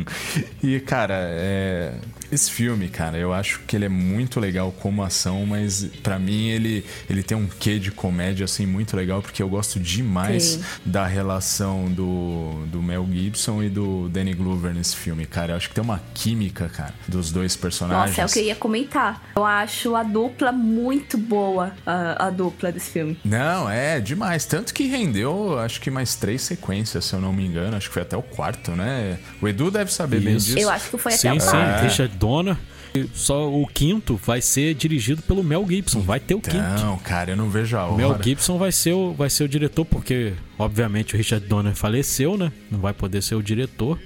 e, cara, é, esse filme, cara, eu acho que ele é muito legal como ação, mas pra mim ele, ele tem um quê de comédia, assim, muito legal, porque eu gosto demais Sim. da relação do, do Mel Gibson e do Danny Glover nesse filme, cara. Eu acho que tem uma química, cara, dos dois personagens. Nossa, é o que eu ia comentar. Eu acho a dupla muito boa, a, a dupla desse filme. Não, é demais. Tanto que rendeu, acho que mais três sequências, se eu não me engano. Acho que foi até o quarto, né? O Edu deve saber bem Isso. disso. Eu acho que foi Sim, até o sim, quarto. Richard Donner. E Só o quinto vai ser dirigido pelo Mel Gibson. Vai ter o quinto. Não, cara, eu não vejo a O Mel hora. Gibson vai ser, o, vai ser o diretor, porque, obviamente, o Richard Donner faleceu, né? Não vai poder ser o diretor.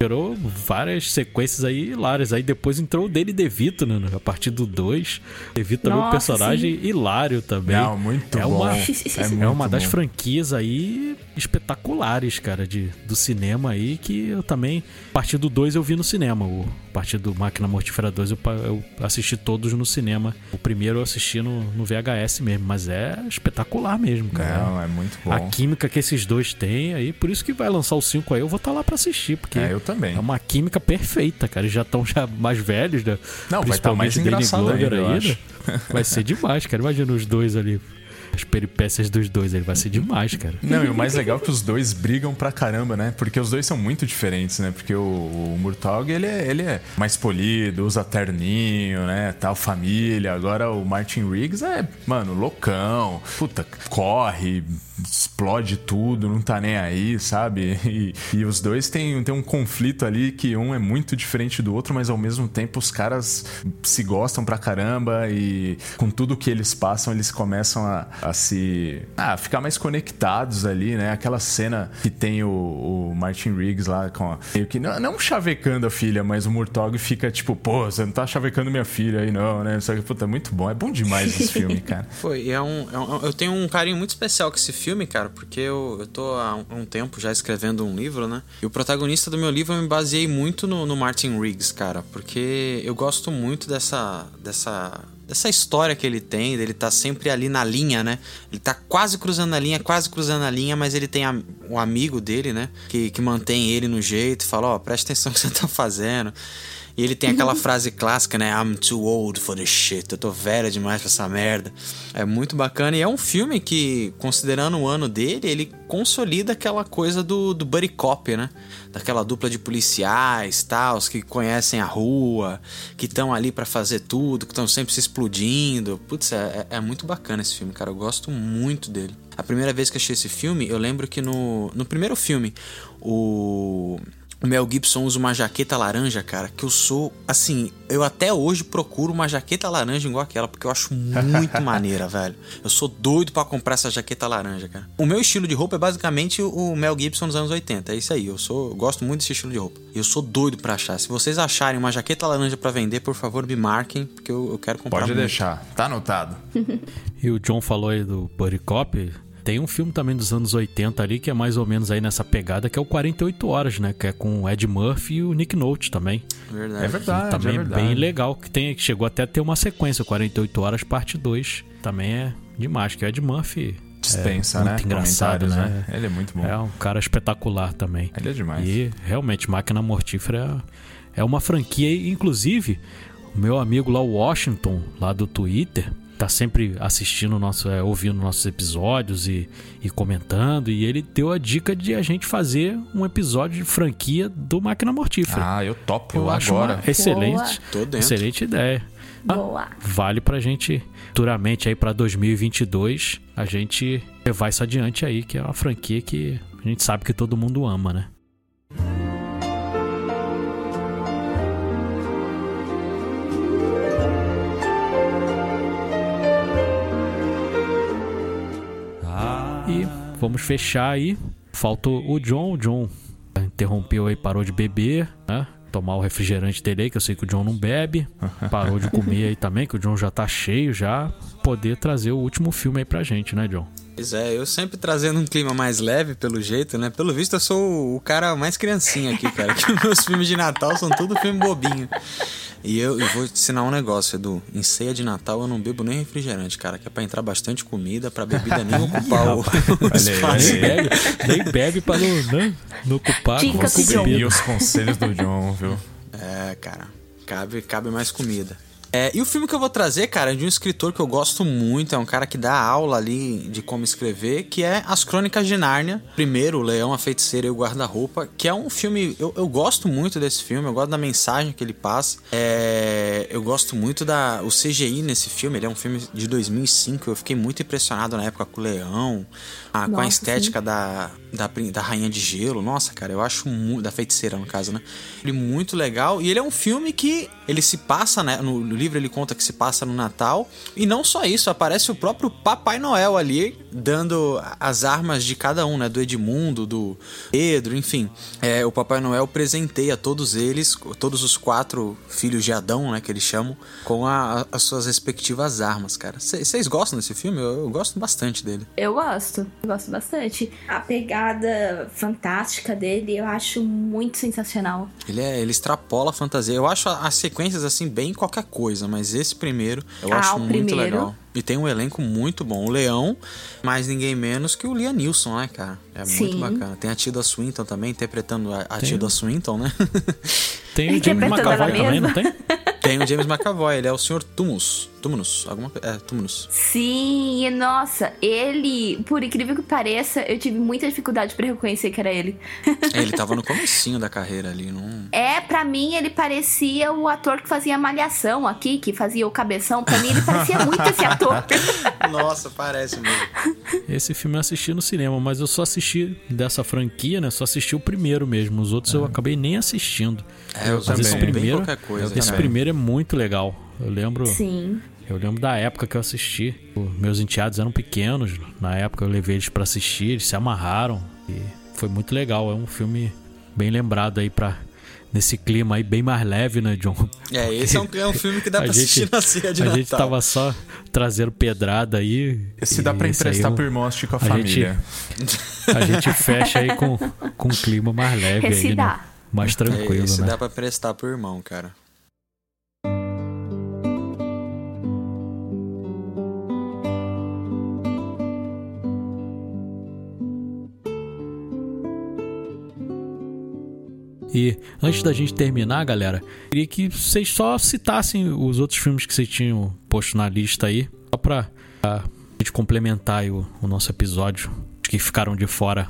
Gerou várias sequências aí hilárias. Aí depois entrou o Danny DeVito, né? A partir do 2. DeVito também é um personagem hilário também. Não, muito é bom. Uma, É é muito uma das bom. franquias aí espetaculares, cara, de, do cinema aí, que eu também, a partir do 2 eu vi no cinema. O, a partir do Máquina Mortífera 2 eu, eu assisti todos no cinema. O primeiro eu assisti no, no VHS mesmo, mas é espetacular mesmo, cara. Não, é muito bom. A química que esses dois têm aí, por isso que vai lançar o 5 aí, eu vou estar lá pra assistir, porque É, eu também. é uma química perfeita, cara. Eles já estão já mais velhos, né? Não, vai tá mais Danny engraçado ainda, né? Vai ser demais, cara. Imagina os dois ali. As peripécias dos dois aí. Vai ser demais, cara. Não, e o mais legal é que os dois brigam pra caramba, né? Porque os dois são muito diferentes, né? Porque o, o Murtaugh, ele é, ele é mais polido, usa terninho, né? Tal, família. Agora o Martin Riggs é, mano, loucão. Puta, corre, explode tudo, não tá nem aí, sabe? E, e os dois têm, têm um conflito ali que um é muito diferente do outro, mas ao mesmo tempo os caras se gostam pra caramba e com tudo que eles passam, eles começam a, a se. a ficar mais conectados ali, né? Aquela cena que tem o, o Martin Riggs lá com a, meio que não, não chavecando a filha, mas o Murtog fica tipo, pô, você não tá chavecando minha filha aí, não, né? Só que, puta, é muito bom. É bom demais esse filme, cara. Foi, e é um, é um- Eu tenho um carinho muito especial com esse filme, cara, porque eu, eu tô há um, um tempo já escrevendo um livro, né? E o protagonista do meu livro eu me baseei muito no, no Martin Riggs, cara, porque eu gosto muito dessa. dessa. dessa história que ele tem, dele tá sempre ali na linha, né? Ele tá quase cruzando a linha, quase cruzando a linha, mas ele tem a, um amigo dele, né? Que, que mantém ele no jeito, fala, ó, presta atenção no que você tá fazendo. E ele tem aquela frase clássica, né? I'm too old for this shit. Eu tô velha demais pra essa merda. É muito bacana. E é um filme que, considerando o ano dele, ele consolida aquela coisa do, do buddy cop, né? Daquela dupla de policiais, tal, os que conhecem a rua, que estão ali pra fazer tudo, que estão sempre se explodindo. Putz, é, é- é muito bacana esse filme, cara. Eu gosto muito dele. A primeira vez que eu assisti esse filme, eu lembro que no, no primeiro filme, o... O Mel Gibson usa uma jaqueta laranja, cara, que eu sou, assim, eu até hoje procuro uma jaqueta laranja igual aquela, porque eu acho muito maneira, velho. Eu sou doido pra comprar essa jaqueta laranja, cara. O meu estilo de roupa é basicamente o Mel Gibson dos anos 80, é isso aí. Eu sou, eu gosto muito desse estilo de roupa. E eu sou doido pra achar. Se vocês acharem uma jaqueta laranja pra vender, por favor, me marquem, porque eu, eu quero comprar Pode muito. deixar, tá anotado. E o John falou aí do Buddy Cop. Tem um filme também dos anos 80 ali que é mais ou menos aí nessa pegada, que é o 48 Horas, né? Que é com o Ed Murphy e o Nick Nolte também. Verdade. É verdade, também é verdade. bem legal, que tem, que chegou até a ter uma sequência, 48 Horas, parte 2. Também é demais, que o Ed Murphy Dispensa, é né? muito engraçado, Comentários, né? Ele é muito bom. É um cara espetacular também. Ele é demais. E realmente, Máquina Mortífera é uma franquia, inclusive, o meu amigo lá, o Washington, lá do Twitter, tá sempre assistindo nosso, é, ouvindo nossos episódios e, e comentando, e ele deu a dica de a gente fazer um episódio de franquia do Máquina Mortífera. Ah, eu topo Eu acho agora. uma excelente, excelente ideia. Ah, Boa. Vale pra gente, futuramente aí pra 2022, a gente levar isso adiante aí, que é uma franquia que a gente sabe que todo mundo ama, né? Vamos fechar aí. Falta o John. O John interrompeu aí, parou de beber, né? Tomar o refrigerante dele aí, que eu sei que o John não bebe. Parou de comer aí também, que o John já tá cheio já. Poder trazer o último filme aí pra gente, né, John? Pois é, eu sempre trazendo um clima mais leve, pelo jeito, né? Pelo visto, eu sou o cara mais criancinha aqui, cara. Que meus filmes de Natal são tudo filme bobinho. E eu, eu vou te ensinar um negócio, Edu. Em ceia de Natal eu não bebo nem refrigerante, cara. Que é pra entrar bastante comida, pra bebida nem ocupar o, o espaço. Nem bebe, nem bebe pra não, né, não ocupar com, Dicas com os conselhos do John, viu? É, cara. Cabe, cabe mais comida. É, e o filme que eu vou trazer, cara, é de um escritor que eu gosto muito, é um cara que dá aula ali de como escrever, que é As Crônicas de Nárnia. Primeiro, O Leão, a Feiticeira e o Guarda-Roupa, que é um filme. Eu, eu gosto muito desse filme, eu gosto da mensagem que ele passa. É, eu gosto muito da. O CGI nesse filme, ele é um filme de 2005, eu fiquei muito impressionado na época com o Leão, a- com a Nossa, estética da, da, da Rainha de Gelo. Nossa, cara, eu acho muito. Da feiticeira, no caso, né? Ele é muito legal. E ele é um filme que ele se passa, né? No, no livro ele conta que se passa no Natal. E não só isso, aparece o próprio Papai Noel ali, dando as armas de cada um, né? Do Edmundo, do Pedro, enfim. É, o Papai Noel presenteia todos eles, todos os quatro filhos de Adão, né? Que eles chamam, com a- as suas respectivas armas, cara. Vocês gostam desse filme? Eu, eu gosto bastante dele. Eu gosto, eu gosto bastante. A pegada fantástica dele eu acho muito sensacional. Ele, é, ele extrapola a fantasia. Eu acho as sequências assim bem qualquer coisa, mas esse primeiro eu Ah, acho muito primeiro. legal. E tem um elenco muito bom. O Leão, mais ninguém menos que o Liam Neeson, né, cara? É muito Sim. bacana. Tem a Tilda Swinton também, interpretando a, a. Tilda Swinton, né? Tem o James McAvoy também, não tem? tem o James McAvoy, ele é o Sr. Tumus. Tumunus, alguma coisa. É, Tumunus. Sim, e nossa, ele, por incrível que pareça, eu tive muita dificuldade pra reconhecer que era ele. É, ele tava no comecinho da carreira ali, não... É, pra mim ele parecia o ator que fazia malhação aqui, que fazia o cabeção. Pra mim ele parecia muito esse ator. Nossa, parece mesmo. Esse filme eu assisti no cinema, mas eu só assisti dessa franquia, né? Só assisti o primeiro mesmo. Os outros eu acabei nem assistindo. É, eu Mas também. esse primeiro, qualquer coisa. esse também. primeiro é muito legal. Eu lembro, Sim. Eu lembro da época que eu assisti. Meus enteados eram pequenos. Na época eu levei eles pra assistir, eles se amarraram e foi muito legal. É um filme bem lembrado aí para nesse clima aí bem mais leve, né, John? É, esse é um, é um filme que dá A pra gente- assistir na ceia de a Natal. gente tava só trazendo pedrada aí. Se dá pra esse aí emprestar eu- pro irmão assistir com a, a gente- família. A gente fecha aí com, com um clima mais leve Esse aí, né? dá. Mais tranquilo, Esse né? dá pra prestar pro irmão, cara. E antes da gente terminar, galera, queria que vocês só citassem os outros filmes que vocês tinham posto na lista aí, só pra a gente complementar o, o nosso episódio, que ficaram de fora.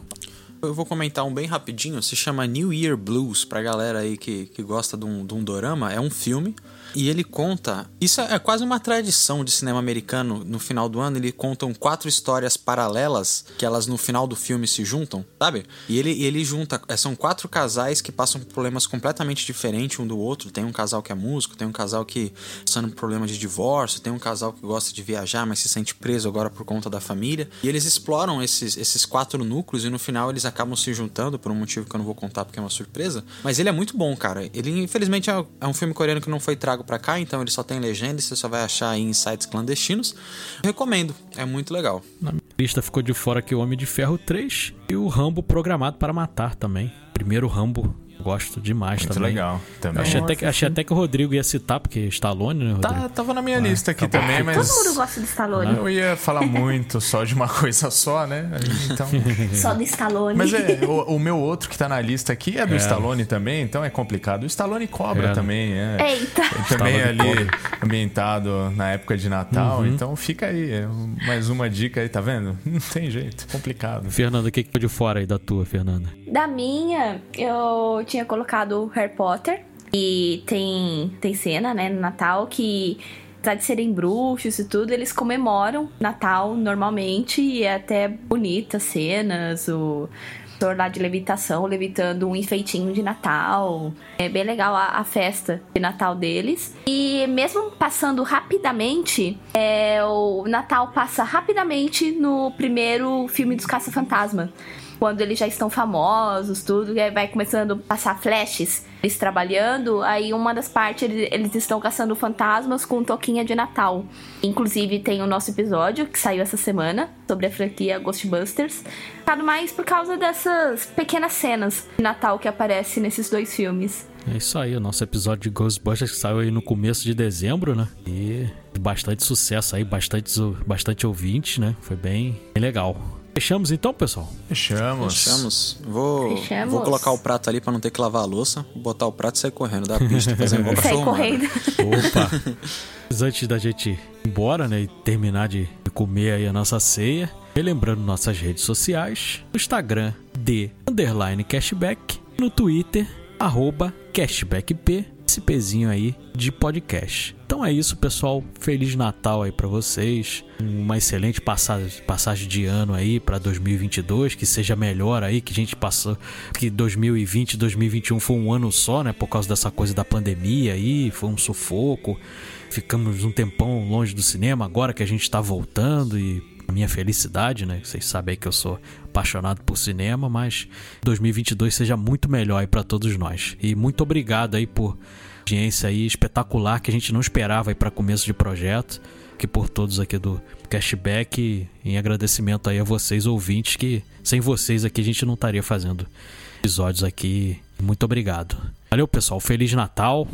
Eu vou comentar um bem rapidinho, se chama New Year Blues, pra galera aí que, que gosta de um, de um dorama. É um filme e ele conta. Isso é, é quase uma tradição de cinema americano. No final do ano, ele contam quatro histórias paralelas que elas no final do filme se juntam, sabe? E ele, ele junta. é, São quatro casais que passam por problemas completamente diferentes um do outro. Tem um casal que é músico, tem um casal que passando por problema de divórcio, tem um casal que gosta de viajar, mas se sente preso agora por conta da família. E eles exploram esses, esses quatro núcleos e no final eles acabam se juntando por um motivo que eu não vou contar porque é uma surpresa. Mas ele é muito bom, cara. Ele, infelizmente, é é um filme coreano que não foi trago pra cá, então ele só tem legenda e você só vai achar em sites clandestinos. Recomendo, é muito legal. Na minha lista ficou de fora aqui o Homem de Ferro 3 e o Rambo Programado para Matar também. Primeiro Rambo, gosto demais Muito também. legal. Também. Achei até, que, achei até que o Rodrigo ia citar, porque Stallone, né, Rodrigo? Tá, tava na minha lista aqui tá também, mas. Todo mundo gosta do Stallone. Eu ia falar muito só de uma coisa só, né? Então. Só do Stallone. Mas é, o, o meu outro que tá na lista aqui é do Stallone também, então é complicado. O Stallone cobra É. também, é. Eita. Ele também é Stallone ali ambientado na época de Natal, então fica aí. é, Mais uma dica aí, tá vendo? Não tem jeito, complicado. Fernanda, o que que ficou de fora aí da tua, Fernanda? Da minha, eu tinha colocado Harry Potter. E tem, tem cena, né, no Natal que, apesar de serem bruxos e tudo, eles comemoram Natal normalmente. E é até bonita as cenas, o lá de levitação levitando um enfeitinho de Natal. É bem legal a, a festa de Natal deles. E mesmo passando rapidamente, é, o Natal passa rapidamente no primeiro filme dos Caça-Fantasma. Quando eles já estão famosos, tudo, e aí vai começando a passar flashes, eles trabalhando, aí uma das partes eles, eles estão caçando fantasmas com toquinha de Natal. Inclusive tem o nosso episódio que saiu essa semana sobre a franquia Ghostbusters. Nada mais por causa dessas pequenas cenas de Natal que aparecem nesses dois filmes. É isso aí, o nosso episódio de Ghostbusters que saiu aí no começo de dezembro, né? E bastante sucesso aí, bastante, bastante ouvintes, né? Foi bem, bem legal. Fechamos então, pessoal? Fechamos. Fechamos. Vou, Fechamos. vou colocar o prato ali pra não ter que lavar a louça, botar o prato e sair correndo da pista, fazendo igual Sai cachorro humano. correndo. Opa! Mas antes da gente ir embora, né, e terminar de comer aí a nossa ceia, relembrando nossas redes sociais, no Instagram, de underline cashback, no Twitter, arroba cashbackp, esse pezinho aí de podcast. Então é isso, pessoal. Feliz Natal aí pra vocês. Uma excelente passagem, passagem de ano aí pra 2022, que seja melhor aí, que a gente passou, que 2020 e 2021 foi um ano só, né, por causa dessa coisa da pandemia aí, foi um sufoco. Ficamos um tempão longe do cinema, agora que a gente tá voltando e a minha felicidade, né? Vocês sabem aí que eu sou apaixonado por cinema, mas 2022 seja muito melhor aí para todos nós. E muito obrigado aí por audiência aí espetacular que a gente não esperava aí para começo de projeto, que por todos aqui do Cashback e em agradecimento aí a vocês ouvintes que sem vocês aqui a gente não estaria fazendo episódios aqui. Muito obrigado. Valeu, pessoal. Feliz Natal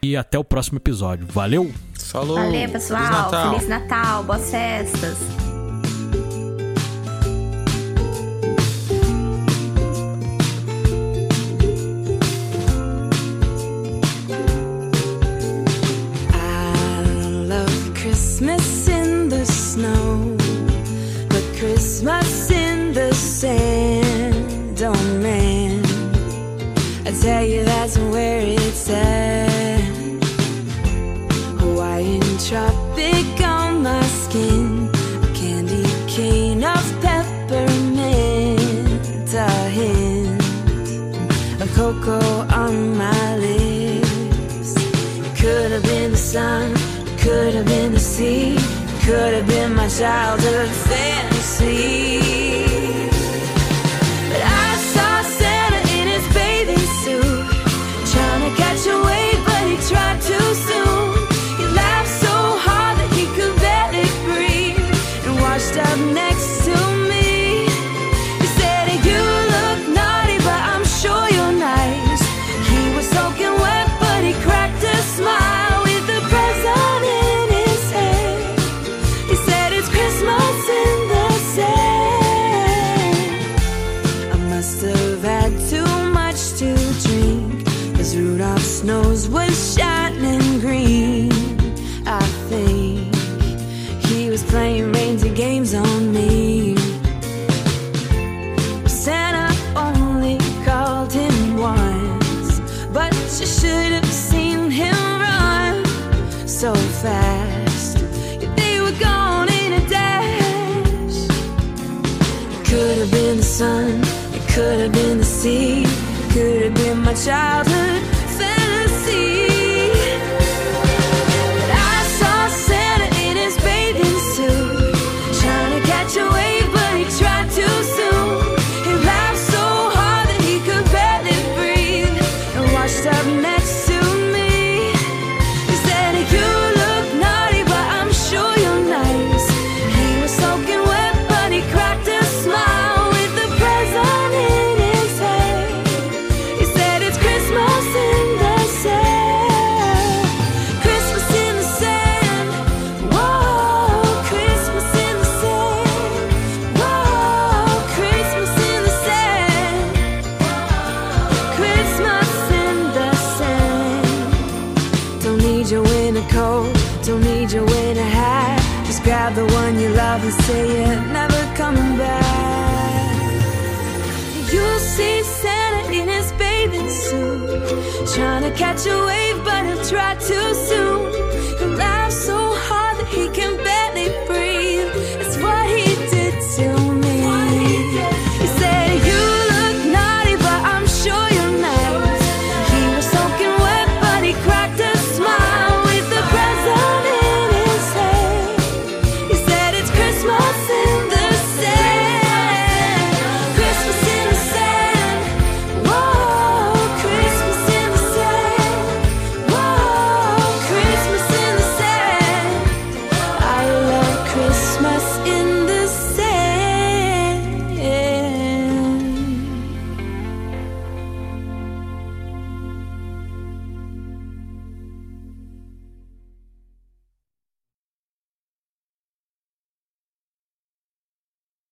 e até o próximo episódio. Valeu. Falou. Valeu, pessoal. Feliz Natal. Feliz Natal. Boas festas. Tell you that's where it's at. Hawaiian tropic on my skin, a candy cane of peppermint, a hint of cocoa on my lips. Could have been the sun, could have been the sea, could have been my childhood fantasy.